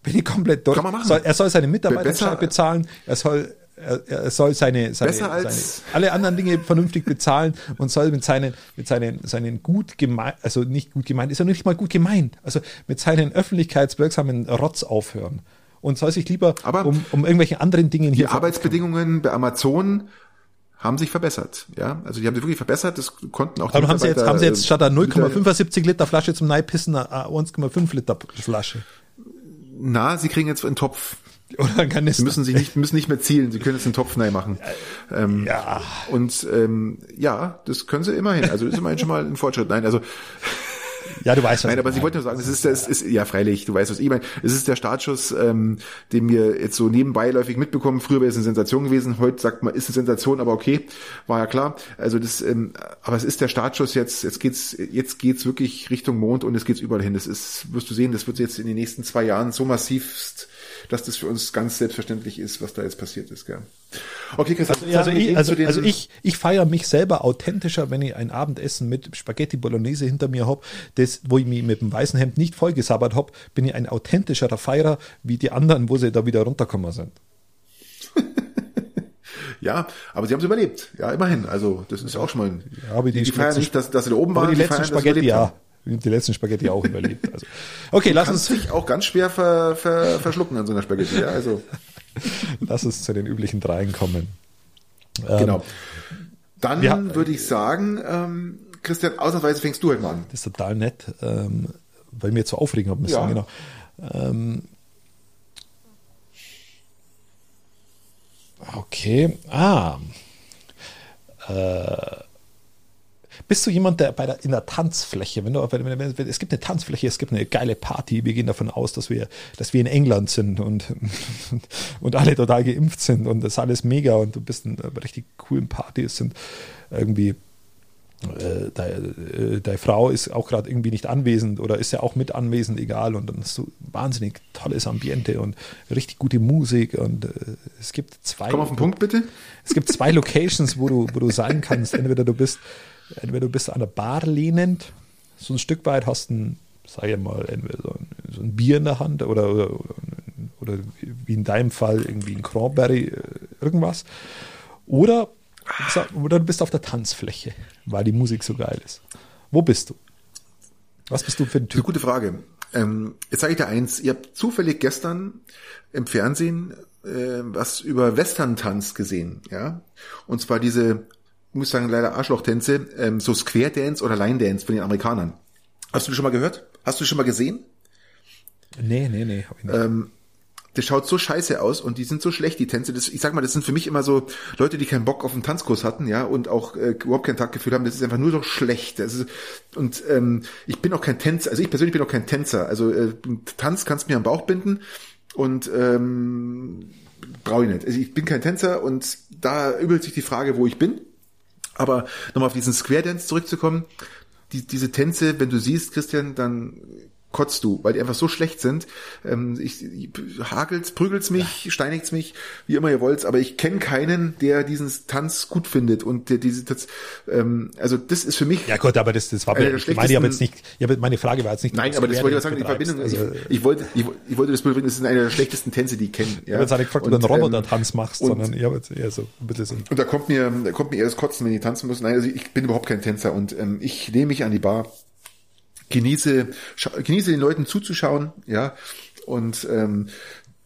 Bin ich komplett durch. Kann man machen. Soll, er soll seine Mitarbeiter bezahlen, er soll er, er soll seine, seine, seine, alle anderen Dinge vernünftig bezahlen und soll mit seinen, mit seinen, seinen gut gemeint, also nicht gut gemeint, ist ja nicht mal gut gemeint, also mit seinen öffentlichkeitswirksamen Rotz aufhören und soll sich lieber Aber um, um irgendwelche anderen Dinge hier. Die Arbeitsbedingungen bei Amazon haben sich verbessert, ja. Also die haben sich wirklich verbessert, das konnten auch die Aber haben sie jetzt, haben sie jetzt statt einer 0,75 Liter Flasche zum Neipissen eine 1,5 Liter Flasche? Na, sie kriegen jetzt einen Topf. Oder kann es Sie müssen sich nicht, müssen nicht mehr zielen, sie können jetzt einen Topf neu machen. Ähm, ja. Und ähm, ja, das können sie immerhin. Also ist immerhin schon mal ein Fortschritt. Nein, also ja, du weißt was. Nein, aber ich wollte nur sagen, es ist, es ist, ja, freilich, du weißt was ich meine. Es ist der Startschuss, ähm, den wir jetzt so nebenbeiläufig mitbekommen. Früher wäre es eine Sensation gewesen. Heute sagt man, ist eine Sensation, aber okay, war ja klar. Also das, ähm, aber es ist der Startschuss jetzt. Jetzt geht's, jetzt geht's wirklich Richtung Mond und es geht's überall hin. Das ist, wirst du sehen, das wird jetzt in den nächsten zwei Jahren so massivst, dass das für uns ganz selbstverständlich ist, was da jetzt passiert ist, gell? Okay, Christoph, also, also, ich, also, also ich, ich feiere mich selber authentischer, wenn ich ein Abendessen mit Spaghetti Bolognese hinter mir habe, das, wo ich mich mit dem weißen Hemd nicht vollgesabbert habe, bin ich ein authentischerer Feierer wie die anderen, wo sie da wieder runtergekommen sind. ja, aber sie haben es überlebt. Ja, immerhin. Also, das ist ja auch schon mal ein, ja, aber die, die feiern nicht, dass, dass sie da oben waren. Die, die letzten Spaghetti, ja. Die letzten Spaghetti auch überlebt. Also. Okay, du lass uns. sich auch ganz schwer ver, ver, verschlucken an so einer Spaghetti. Ja, also. Lass uns zu den üblichen dreien kommen. Genau. Ähm, Dann ja, würde ich sagen, ähm, Christian, ausnahmsweise fängst du halt mal an. Das ist total nett, ähm, weil mir jetzt so aufregen habe müssen. Ja. Genau. Ähm, okay. Ah. Äh, bist du jemand, der bei der, in der Tanzfläche, wenn du, wenn, wenn, wenn, es gibt eine Tanzfläche, es gibt eine geile Party, wir gehen davon aus, dass wir, dass wir in England sind und, und alle total geimpft sind und das ist alles mega und du bist in einer richtig coolen Party, es sind irgendwie äh, deine, äh, deine Frau ist auch gerade irgendwie nicht anwesend oder ist ja auch mit anwesend, egal. Und dann hast du wahnsinnig tolles Ambiente und richtig gute Musik. Und äh, es gibt zwei. Komm auf den Punkt, bitte. Es gibt zwei Locations, wo du, wo du sein kannst. Entweder du bist entweder du bist an der Bar lehnend, so ein Stück weit hast ein, sag ich mal, entweder so ein, so ein Bier in der Hand oder, oder, oder, wie in deinem Fall irgendwie ein Cranberry, äh, irgendwas. Oder, oder du bist auf der Tanzfläche, weil die Musik so geil ist. Wo bist du? Was bist du für ein Typ? Eine gute Frage. Ähm, jetzt sage ich dir eins. Ihr habt zufällig gestern im Fernsehen äh, was über Western-Tanz gesehen, ja? Und zwar diese muss sagen, leider Arschlochtänze, ähm, so Square Dance oder Line Dance von den Amerikanern. Hast du das schon mal gehört? Hast du das schon mal gesehen? Nee, nee, nee. Hab ich nicht. Ähm, das schaut so scheiße aus und die sind so schlecht, die Tänze. Das, ich sag mal, das sind für mich immer so Leute, die keinen Bock auf einen Tanzkurs hatten, ja, und auch äh, überhaupt kein Taktgefühl haben. Das ist einfach nur so schlecht. Ist, und ähm, ich bin auch kein Tänzer, also ich persönlich bin auch kein Tänzer. Also äh, Tanz kannst du mir am Bauch binden und ähm, brauche ich nicht. Also ich bin kein Tänzer und da übelt sich die Frage, wo ich bin. Aber nochmal auf diesen Square Dance zurückzukommen, die, diese Tänze, wenn du siehst, Christian, dann kotzt du, weil die einfach so schlecht sind. Ähm, ich, ich hagelt's, prügelt's mich, ja. steinigt's mich, wie immer ihr wollt, aber ich kenne keinen, der diesen Tanz gut findet und der diese das, ähm, also das ist für mich Ja gut, aber das das war ich meine aber jetzt nicht, ja, meine Frage war jetzt nicht Nein, aber das wollte ich sagen, die Verbindung also, ich, ich, wollte ich, ich wollte das bringen, das ist einer der schlechtesten Tänze, die ich kenne, ja. Ich habe jetzt nicht gefragt, ob du einen Roboter Tanz machst, und, sondern ich habe jetzt eher so ein bisschen so Und da kommt mir da kommt mir eher das Kotzen, wenn die tanzen müssen. Nein, also ich bin überhaupt kein Tänzer und ähm, ich nehme mich an die Bar genieße, genieße den Leuten zuzuschauen, ja, und ähm,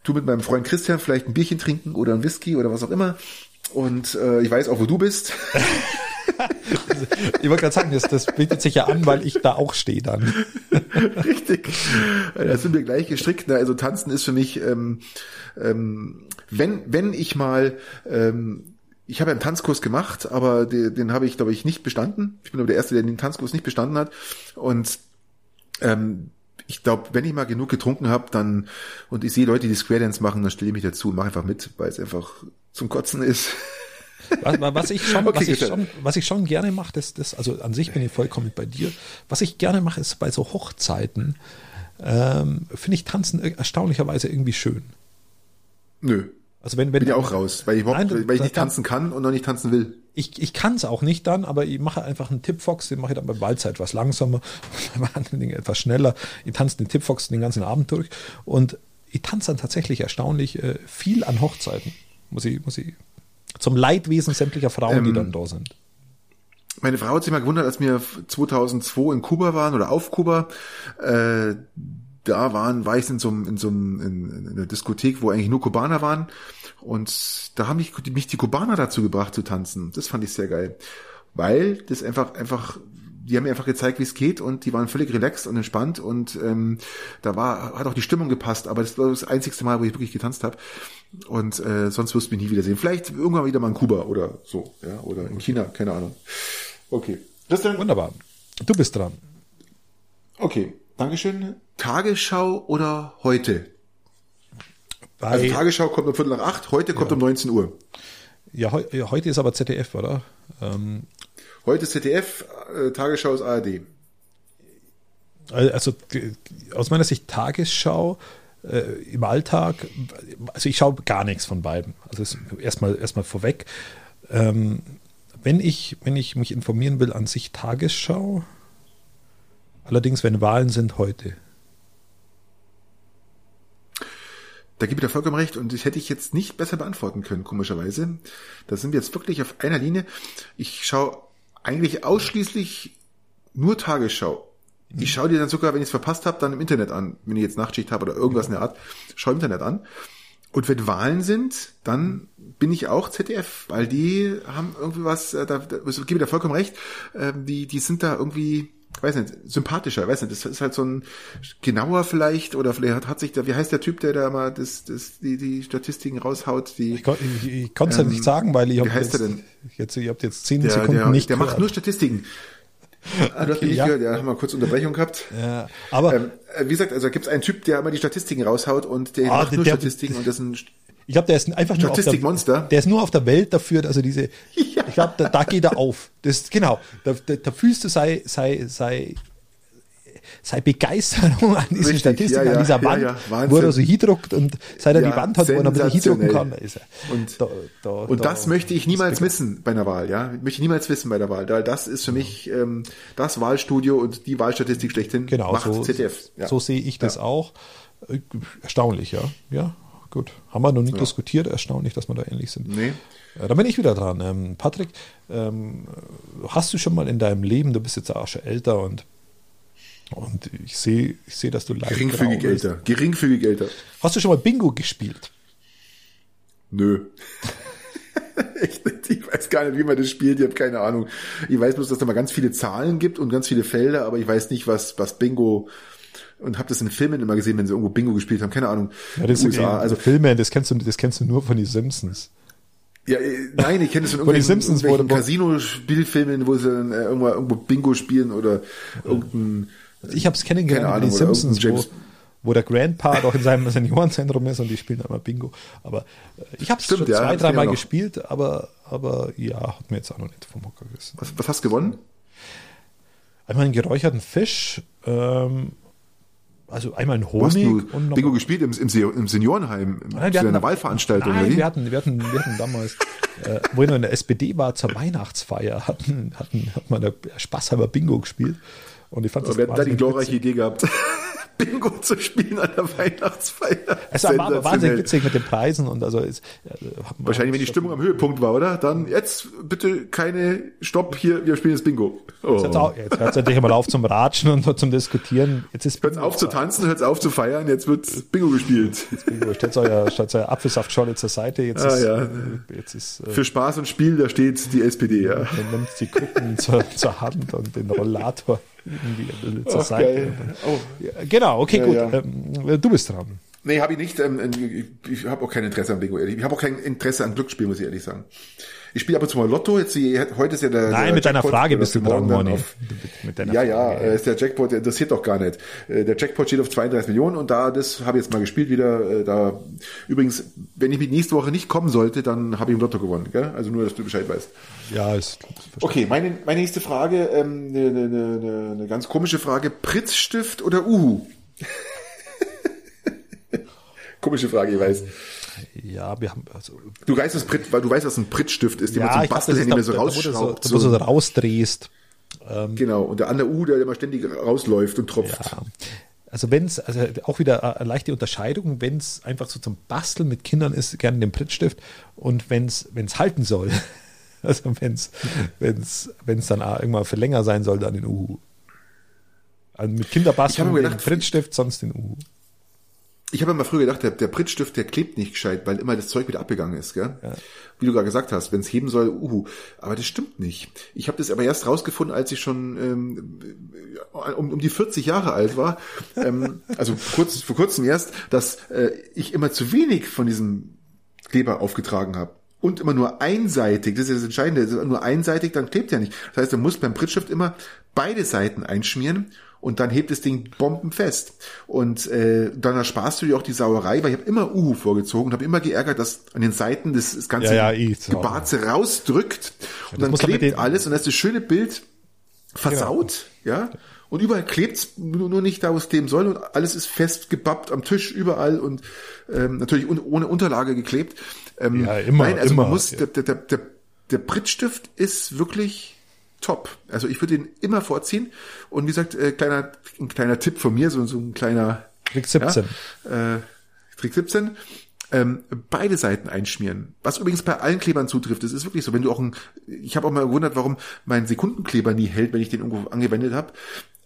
tu mit meinem Freund Christian vielleicht ein Bierchen trinken oder ein Whisky oder was auch immer. Und äh, ich weiß auch, wo du bist. ich wollte gerade sagen, das, das bietet sich ja an, weil ich da auch stehe dann. Richtig. Da sind wir gleich gestrickt. Ne? Also tanzen ist für mich, ähm, ähm, wenn, wenn ich mal ähm, ich habe einen Tanzkurs gemacht, aber den, den habe ich, glaube ich, nicht bestanden. Ich bin aber der Erste, der den Tanzkurs nicht bestanden hat. Und ähm, ich glaube, wenn ich mal genug getrunken habe, dann und ich sehe Leute, die Square Dance machen, dann stelle ich mich dazu und mache einfach mit, weil es einfach zum Kotzen ist. Was, was, ich schon, okay, was, ich schon, was ich schon gerne mache, das, das, also an sich bin ich vollkommen bei dir. Was ich gerne mache, ist bei so Hochzeiten, ähm, finde ich Tanzen erstaunlicherweise irgendwie schön. Nö. Also wenn, wenn bin ja auch raus, weil ich, überhaupt, nein, weil ich nicht tanzen kann und noch nicht tanzen will. Ich, ich kann es auch nicht dann, aber ich mache einfach einen Tipfox, den mache ich dann bei Walzer etwas langsamer, bei anderen Dingen etwas schneller. Ich tanze den Tipfox den ganzen Abend durch und ich tanze dann tatsächlich erstaunlich äh, viel an Hochzeiten. Muss ich, muss ich. Zum Leidwesen sämtlicher Frauen, ähm, die dann da sind. Meine Frau hat sich mal gewundert, als wir 2002 in Kuba waren oder auf Kuba. Äh, da waren, war ich in so einem, in so einem, in, in einer Diskothek, wo eigentlich nur Kubaner waren. Und da haben mich, mich die Kubaner dazu gebracht zu tanzen. Das fand ich sehr geil. Weil das einfach, einfach, die haben mir einfach gezeigt, wie es geht und die waren völlig relaxed und entspannt und ähm, da war, hat auch die Stimmung gepasst, aber das war das einzigste Mal, wo ich wirklich getanzt habe. Und äh, sonst wirst du mich nie wiedersehen. Vielleicht irgendwann wieder mal in Kuba oder so, ja, oder in China, keine Ahnung. Okay. Das dann? Wunderbar. Du bist dran. Okay. Dankeschön. Tagesschau oder heute? Bei also Tagesschau kommt um Viertel nach acht, heute kommt ja. um 19 Uhr. Ja, heu, heute ist aber ZDF, oder? Ähm, heute ist ZDF, äh, Tagesschau ist ARD. Also aus meiner Sicht Tagesschau, äh, im Alltag, also ich schaue gar nichts von beiden. Also erstmal erstmal vorweg. Ähm, wenn ich, wenn ich mich informieren will, an sich Tagesschau. Allerdings, wenn Wahlen sind, heute. Da gebe ich dir vollkommen recht und das hätte ich jetzt nicht besser beantworten können, komischerweise. Da sind wir jetzt wirklich auf einer Linie. Ich schaue eigentlich ausschließlich nur Tagesschau. Ich schaue dir dann sogar, wenn ich es verpasst habe, dann im Internet an. Wenn ich jetzt Nachtschicht habe oder irgendwas in der Art, schaue im Internet an. Und wenn Wahlen sind, dann bin ich auch ZDF, weil die haben irgendwie was, äh, da, da ich gebe dir vollkommen recht, äh, die, die sind da irgendwie, weiß nicht, sympathischer, weiß nicht, das ist halt so ein genauer vielleicht, oder vielleicht hat, hat sich da, wie heißt der Typ, der da mal das, das, die, die Statistiken raushaut, die. Ich, ich, ich konnte es ähm, ja nicht sagen, weil ich habe jetzt, jetzt, ihr habt jetzt zehn der, Sekunden der, nicht Der macht nur Statistiken. Ah, du hast mich nicht ja. gehört, ja, haben wir kurz Unterbrechung gehabt. Ja, aber ähm, äh, wie gesagt, also gibt es einen Typ, der immer die Statistiken raushaut und der ah, macht nur der, Statistiken und das ist ein ich glaube, der ist einfach nur auf der, der ist nur auf der Welt dafür, also diese, ja. ich glaube, da, da, geht er auf. Das, genau, da, da, da fühlst du sei, sei, sei, sei Begeisterung an diesen Richtig, Statistiken, ja, ja, an dieser Wand, ja, wo er so hindruckt und seit er die Wand hat, wo er ein bisschen hindrucken kann, da ist er. Und, da, da, und das möchte ich niemals missen bei einer Wahl, ja. Möchte ich niemals wissen bei der Wahl. Weil das ist für mich ähm, das Wahlstudio und die Wahlstatistik schlechthin genau, macht so, ZDF. So sehe ich das auch. Äh, erstaunlich, ja. Ja, gut. Haben wir noch nie diskutiert. Erstaunlich, dass wir da ähnlich sind. Nee. Ja, da bin ich wieder dran. Ähm, Patrick, ähm, hast du schon mal in deinem Leben, du bist jetzt auch schon älter und und ich sehe, ich sehe, dass du leicht Geringfügig älter. Geringfügig älter. Hast du schon mal Bingo gespielt? Nö. Nicht. Ich weiß gar nicht, wie man das spielt. Ich habe keine Ahnung. Ich weiß bloß, dass da mal ganz viele Zahlen gibt und ganz viele Felder, aber ich weiß nicht, was, was Bingo und habe das in Filmen immer gesehen, wenn sie irgendwo Bingo gespielt haben. Keine Ahnung. Ja, das sind also Filme, das kennst du, das kennst du nur von den Simpsons. Ja, äh, nein, ich kenne es von irgendwelchen Casino-Spielfilmen, wo sie dann äh, irgendwo, irgendwo Bingo spielen oder irgendein also ich habe es kennengelernt bei den Simpsons, wo, wo der Grandpa doch in seinem Seniorenzentrum ist und die spielen immer Bingo. Aber äh, ich habe es schon ja, zwei, dreimal gespielt, aber, aber ja, hat mir jetzt auch noch nicht vom Hocker gerissen. Was, was hast du gewonnen? Einmal einen geräucherten Fisch, ähm, also einmal ein Honig. Hast du und Bingo gespielt im, im, im Seniorenheim, nein, zu einer Wahlveranstaltung? Nein, oder wir hatten, wir hatten, wir hatten damals, äh, wo ich noch in der SPD war, zur Weihnachtsfeier, hatten, hatten, hat man da spaßhalber Bingo gespielt. Und ich fand das Wir hatten da die glorreiche witzig. Idee gehabt. Bingo zu spielen an der Weihnachtsfeier. Es war aber wahnsinnig witzig mit den Preisen und also ist, wahrscheinlich wenn die Stimmung am Höhepunkt war, oder? Dann jetzt bitte keine Stopp hier, wir spielen jetzt Bingo. Oh. Jetzt, jetzt hört es endlich mal auf zum Ratschen und zum Diskutieren. Jetzt ist hört's auf zu tanzen, hört's auf zu feiern, jetzt wird Bingo gespielt. Jetzt Bingo. Stellt euer, stellt euer Apfelsaftschorle zur Seite. Jetzt ah, ist, ja. jetzt ist, äh, Für Spaß und Spiel, da steht die SPD, ja. Dann nimmt die Kuchen zur, zur Hand und den Rollator irgendwie zur Seite. Oh. Ja, genau, okay, ja, gut. Ja. Ähm, du bist dran. Nee, habe ich nicht. Ähm, ich, ich habe auch kein Interesse an Bingo, ehrlich. Ich habe auch kein Interesse an Glücksspiel, muss ich ehrlich sagen. Ich spiele ab und zu mal Lotto. Jetzt, heute ist ja der. Nein, der mit deiner Frage bist du dran, Moni. Auf, mit deiner ja, Frage. ja, äh, ist der Jackpot, der interessiert doch gar nicht. Äh, der Jackpot steht auf 32 Millionen und da, das habe ich jetzt mal gespielt wieder. Äh, da Übrigens, wenn ich mit nächste Woche nicht kommen sollte, dann habe ich im Lotto gewonnen. Gell? Also nur, dass du Bescheid weißt. Ja, ist. Okay, meine, meine nächste Frage, ähm, eine, eine, eine, eine ganz komische Frage. Pritzstift oder Uhu? Komische Frage, ich weiß. Ja, wir haben also Du weißt, was Brit, weil du weißt, was ein Prittstift ist, den ja, man zum Basteln immer so rausschraubt. Wo du so rausdrehst. Ähm, genau, und der andere U, der immer ständig rausläuft und tropft. Ja. Also wenn es, also auch wieder eine leichte Unterscheidung, wenn es einfach so zum Basteln mit Kindern ist, gerne den Prittstift und wenn es halten soll, also wenn es wenn es dann irgendwann für länger sein soll, dann den Uhu. Also mit Kinderbasteln den Prittstift, sonst den Uhu. Ich habe immer früher gedacht, der, der Prittstift, der klebt nicht gescheit, weil immer das Zeug wieder abgegangen ist, gell? Ja. Wie du gerade gesagt hast, wenn es heben soll, uhu. Aber das stimmt nicht. Ich habe das aber erst rausgefunden, als ich schon ähm, um, um die 40 Jahre alt war. ähm, also kurz vor kurzem erst, dass äh, ich immer zu wenig von diesem Kleber aufgetragen habe und immer nur einseitig, das ist das Entscheidende, nur einseitig, dann klebt ja nicht. Das heißt, du musst beim Prittstift immer beide Seiten einschmieren und dann hebt das Ding bombenfest. Und äh, dann ersparst du dir auch die Sauerei, weil ich habe immer Uhu vorgezogen und habe immer geärgert, dass an den Seiten das, das ganze ja, ja, Gebarze rausdrückt und dann klebt alles und dann ist das schöne Bild versaut, genau. ja. Und überall klebt's nur, nur nicht da, wo es kleben soll und alles ist fest gebappt am Tisch überall und ähm, natürlich un ohne Unterlage geklebt. Ähm, ja, immer, nein, also immer. Man muss, der, der, der, der Prittstift ist wirklich top. Also ich würde ihn immer vorziehen. Und wie gesagt, äh, kleiner, ein kleiner Tipp von mir, so, so ein kleiner Trick 17. Ja, äh, Trick 17. Ähm, beide Seiten einschmieren. Was übrigens bei allen Klebern zutrifft. Das ist wirklich so. Wenn du auch ein, ich habe auch mal gewundert, warum mein Sekundenkleber nie hält, wenn ich den irgendwo angewendet habe.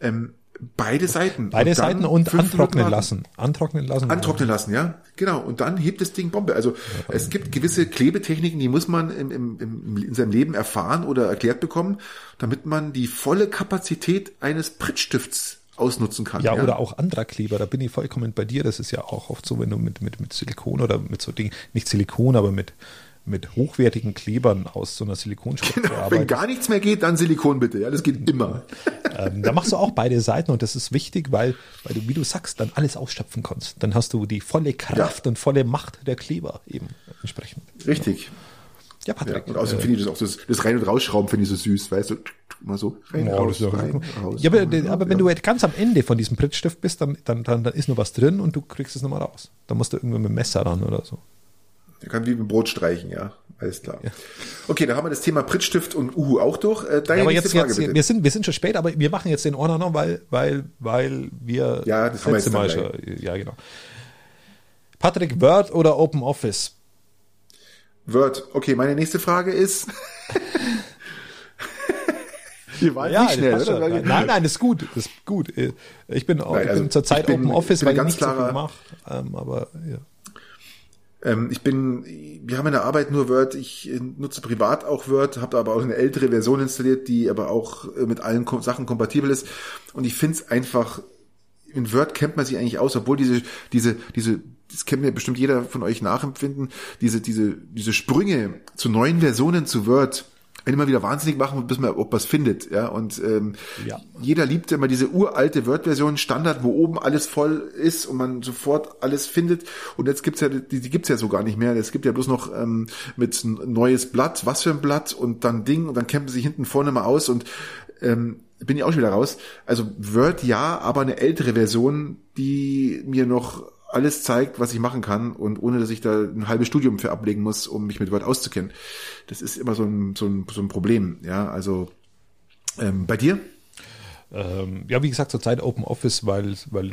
Ähm, Beide Seiten. Beide und Seiten und antrocknen lassen. Antrocknen lassen. Antrocknen lassen, ja. Genau. Und dann hebt das Ding Bombe. Also ja, es gibt gewisse Klebetechniken, die muss man im, im, im, in seinem Leben erfahren oder erklärt bekommen, damit man die volle Kapazität eines Prittstifts ausnutzen kann. Ja, ja, oder auch anderer Kleber, da bin ich vollkommen bei dir. Das ist ja auch oft so, wenn du mit, mit, mit Silikon oder mit so Dingen, nicht Silikon, aber mit, mit hochwertigen Klebern aus so einer Silikonstruktur genau, arbeitest. Wenn gar nichts mehr geht, dann Silikon bitte. Ja, das geht immer. Ähm, da machst du auch beide Seiten und das ist wichtig, weil, weil du, wie du sagst, dann alles ausschöpfen kannst. Dann hast du die volle Kraft ja. und volle Macht der Kleber eben entsprechend. Richtig. Ja, Patrick. Ja, und außerdem äh, finde ich das auch das, das Rein- und Rausschrauben finde ich so süß, weißt du, mal so rein, oh, raus, rein, raus. Ja, aber, aber wenn du ganz am Ende von diesem Prittstift bist, dann, dann, dann, dann ist nur was drin und du kriegst es nochmal raus. Dann musst du irgendwann mit dem Messer ran oder so. Der kann wie mit Brot streichen, ja. Alles klar. Ja. Okay, da haben wir das Thema Prittstift und Uhu auch durch. Äh, deine ja, aber jetzt, Frage, jetzt wir sind, wir sind schon spät, aber wir machen jetzt den Ordner noch, weil, weil, weil wir ja, das haben wir jetzt Mal schon, ja, genau. Patrick, Word oder Open Office? Word. Okay, meine nächste Frage ist. Die war ja, nicht schnell, oder? Nein, nein, nein, das ist gut, ist gut. Ich bin, auch, nein, also ich bin zurzeit Open Office, weil ich nicht so viel mache. Ähm, aber ja. Ähm, ich bin, wir haben in der Arbeit nur Word, ich äh, nutze privat auch Word, habe aber auch eine ältere Version installiert, die aber auch äh, mit allen Kom Sachen kompatibel ist. Und ich finde es einfach, in Word kennt man sich eigentlich aus, obwohl diese, diese, diese, das kennt mir bestimmt jeder von euch nachempfinden, diese, diese, diese Sprünge zu neuen Versionen zu Word, wenn immer wieder wahnsinnig machen, bis man ob was findet, ja. Und ähm, ja. jeder liebt immer diese uralte Word-Version Standard, wo oben alles voll ist und man sofort alles findet. Und jetzt gibt's ja, die, die gibt's ja so gar nicht mehr. Es gibt ja bloß noch ähm, mit neues Blatt, was für ein Blatt und dann Ding und dann kämpfen sie hinten vorne mal aus und ähm, bin ich auch schon wieder raus. Also Word ja, aber eine ältere Version, die mir noch alles zeigt, was ich machen kann und ohne, dass ich da ein halbes Studium für ablegen muss, um mich mit Word auszukennen. Das ist immer so ein, so ein, so ein Problem. Ja, also ähm, bei dir? Ähm, ja, wie gesagt, zurzeit Open Office, weil, weil,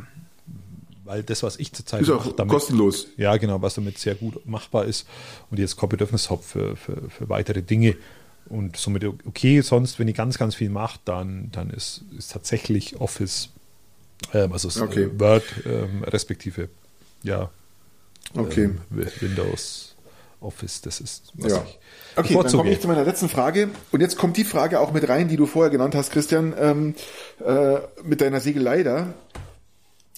weil das, was ich zurzeit ist auch damit, kostenlos. Ja, genau, was damit sehr gut machbar ist und jetzt kein Bedürfnis habe für, für, für weitere Dinge. Und somit, okay, sonst, wenn ich ganz, ganz viel mache, dann, dann ist, ist tatsächlich Office, ähm, also okay. Word ähm, respektive ja, okay. Ähm, Windows, Office, das ist, was ja. ich Okay, dann komme ich zu meiner letzten Frage. Und jetzt kommt die Frage auch mit rein, die du vorher genannt hast, Christian, ähm, äh, mit deiner Segelei da.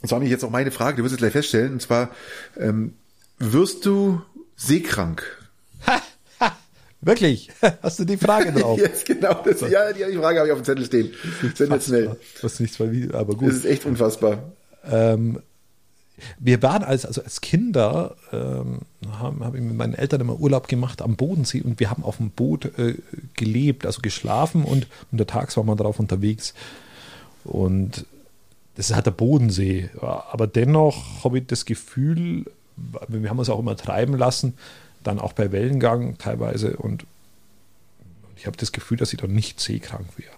Das war nämlich jetzt auch meine Frage, du wirst es gleich feststellen. Und zwar, ähm, wirst du seekrank? Ha, ha, wirklich? Hast du die Frage drauf? Jetzt genau. Das, ja, die, die Frage habe ich auf dem Zettel stehen. Sensationell. Das ist nichts, aber gut. Das ist echt unfassbar. Ähm, wir waren als, also als Kinder, ähm, habe ich mit meinen Eltern immer Urlaub gemacht am Bodensee und wir haben auf dem Boot äh, gelebt, also geschlafen und untertags war man drauf unterwegs. Und das ist halt der Bodensee. Aber dennoch habe ich das Gefühl, wir haben uns auch immer treiben lassen, dann auch bei Wellengang teilweise und ich habe das Gefühl, dass ich da nicht seekrank wäre.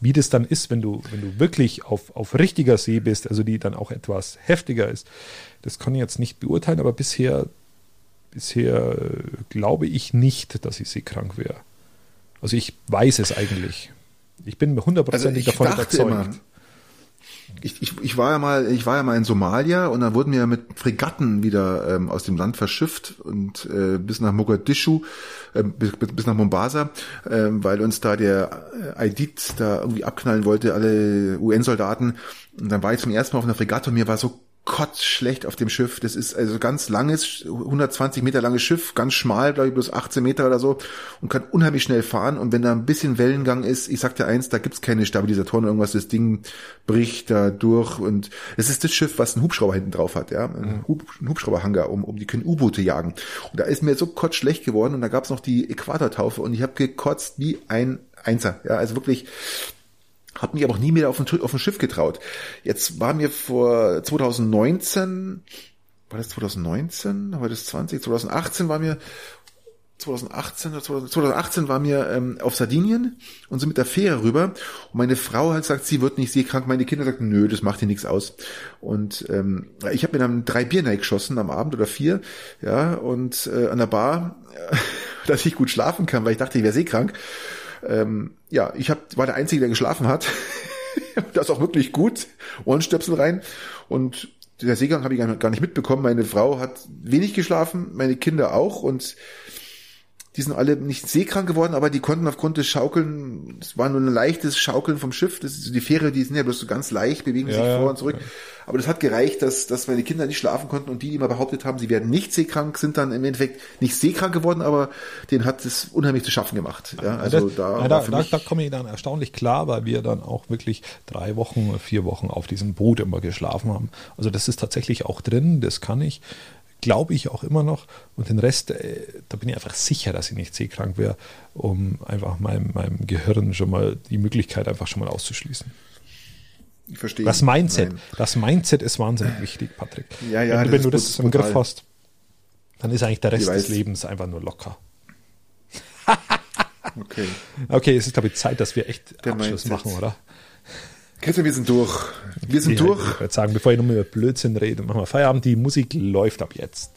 Wie das dann ist, wenn du, wenn du wirklich auf, auf richtiger See bist, also die dann auch etwas heftiger ist, das kann ich jetzt nicht beurteilen, aber bisher, bisher glaube ich nicht, dass ich seekrank wäre. Also ich weiß es eigentlich. Ich bin mir hundertprozentig also davon überzeugt. Immer, ich, ich, ich war ja mal, ich war ja mal in Somalia und da wurden wir mit Fregatten wieder ähm, aus dem Land verschifft und äh, bis nach Mogadischu, äh, bis, bis nach Mombasa, äh, weil uns da der äh, Aidit da irgendwie abknallen wollte, alle UN-Soldaten. Und dann war ich zum ersten Mal auf einer Fregatte und mir war so kotzschlecht auf dem Schiff. Das ist also ganz langes, 120 Meter langes Schiff, ganz schmal, glaube ich, bloß 18 Meter oder so und kann unheimlich schnell fahren. Und wenn da ein bisschen Wellengang ist, ich sag dir eins, da gibt's keine Stabilisatoren oder irgendwas, das Ding bricht da durch. Und es ist das Schiff, was einen Hubschrauber hinten drauf hat, ja, ein, Hub, ein Hubschrauberhanger, um, um die können U-Boote jagen. Und da ist mir so kotzschlecht geworden und da gab's noch die Äquatortaufe und ich habe gekotzt wie ein Einser. Ja, also wirklich Hat mich aber auch nie mehr auf ein, auf ein Schiff getraut. Jetzt war mir vor 2019, war das 2019? Heute ist 20, 2018 war mir 2018 oder 2018 war mir ähm, auf Sardinien und sind mit der Fähre rüber und meine Frau hat gesagt, sie wird nicht seekrank, meine Kinder sagten, nö, das macht ihr nichts aus. Und ähm, ich habe mir dann drei Bier geschossen am Abend oder vier, ja, und äh, an der Bar, dass ich gut schlafen kann, weil ich dachte, ich wäre seekrank. Ähm, ja, ich hab, war der Einzige, der geschlafen hat. das auch wirklich gut. Ohrenstöpsel rein und der Seegang habe ich gar nicht mitbekommen. Meine Frau hat wenig geschlafen, meine Kinder auch und die sind alle nicht seekrank geworden, aber die konnten aufgrund des Schaukeln, es war nur ein leichtes Schaukeln vom Schiff, das ist die Fähre, die sind ja bloß so ganz leicht, bewegen ja, sich ja, vor und zurück. Aber das hat gereicht, dass, dass meine Kinder nicht schlafen konnten und die, die immer behauptet haben, sie werden nicht seekrank, sind dann im Endeffekt nicht seekrank geworden, aber denen hat es unheimlich zu schaffen gemacht. Ja, also das, da, da, da, da komme ich dann erstaunlich klar, weil wir dann auch wirklich drei Wochen, vier Wochen auf diesem Boot immer geschlafen haben. Also das ist tatsächlich auch drin, das kann ich glaube ich auch immer noch. Und den Rest, äh, da bin ich einfach sicher, dass ich nicht seekrank wäre, um einfach meinem, meinem Gehirn schon mal die Möglichkeit einfach schon mal auszuschließen. Ich verstehe. Das Mindset, Nein. das Mindset ist wahnsinnig wichtig, Patrick. Ja, ja, wenn du, wenn du das im Griff hast, dann ist eigentlich der Rest des Lebens einfach nur locker. okay. Okay, es ist, glaube ich, Zeit, dass wir echt der Abschluss Mindset. machen, oder? Christian, wir sind durch. Wir sind ich durch. Ich würde sagen, bevor ich nochmal über Blödsinn rede, machen wir Feierabend. Die Musik läuft ab jetzt.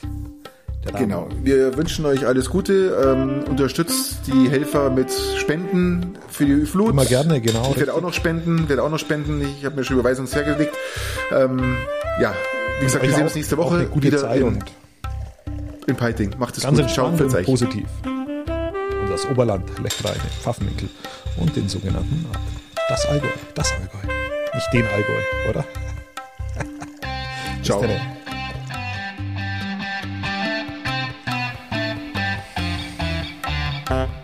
Genau. Wir wünschen euch alles Gute. Ähm, unterstützt die Helfer mit Spenden für die Flut. Immer gerne, genau. Ich werde auch noch spenden, werde auch noch spenden. Ich habe mir schon Überweisungswerk gelegt. Ähm, ja, wie gesagt, wir sehen uns nächste Woche gute wieder Zeit in, in Peiting. Macht es Ganz gut. Schaut für und positiv. Und das Oberland, Lechreine, Pfaffenwinkel und den sogenannten das Allgäu. Das Allgäu. Nicht den Allgäu, oder? Ciao. Tenne. Thank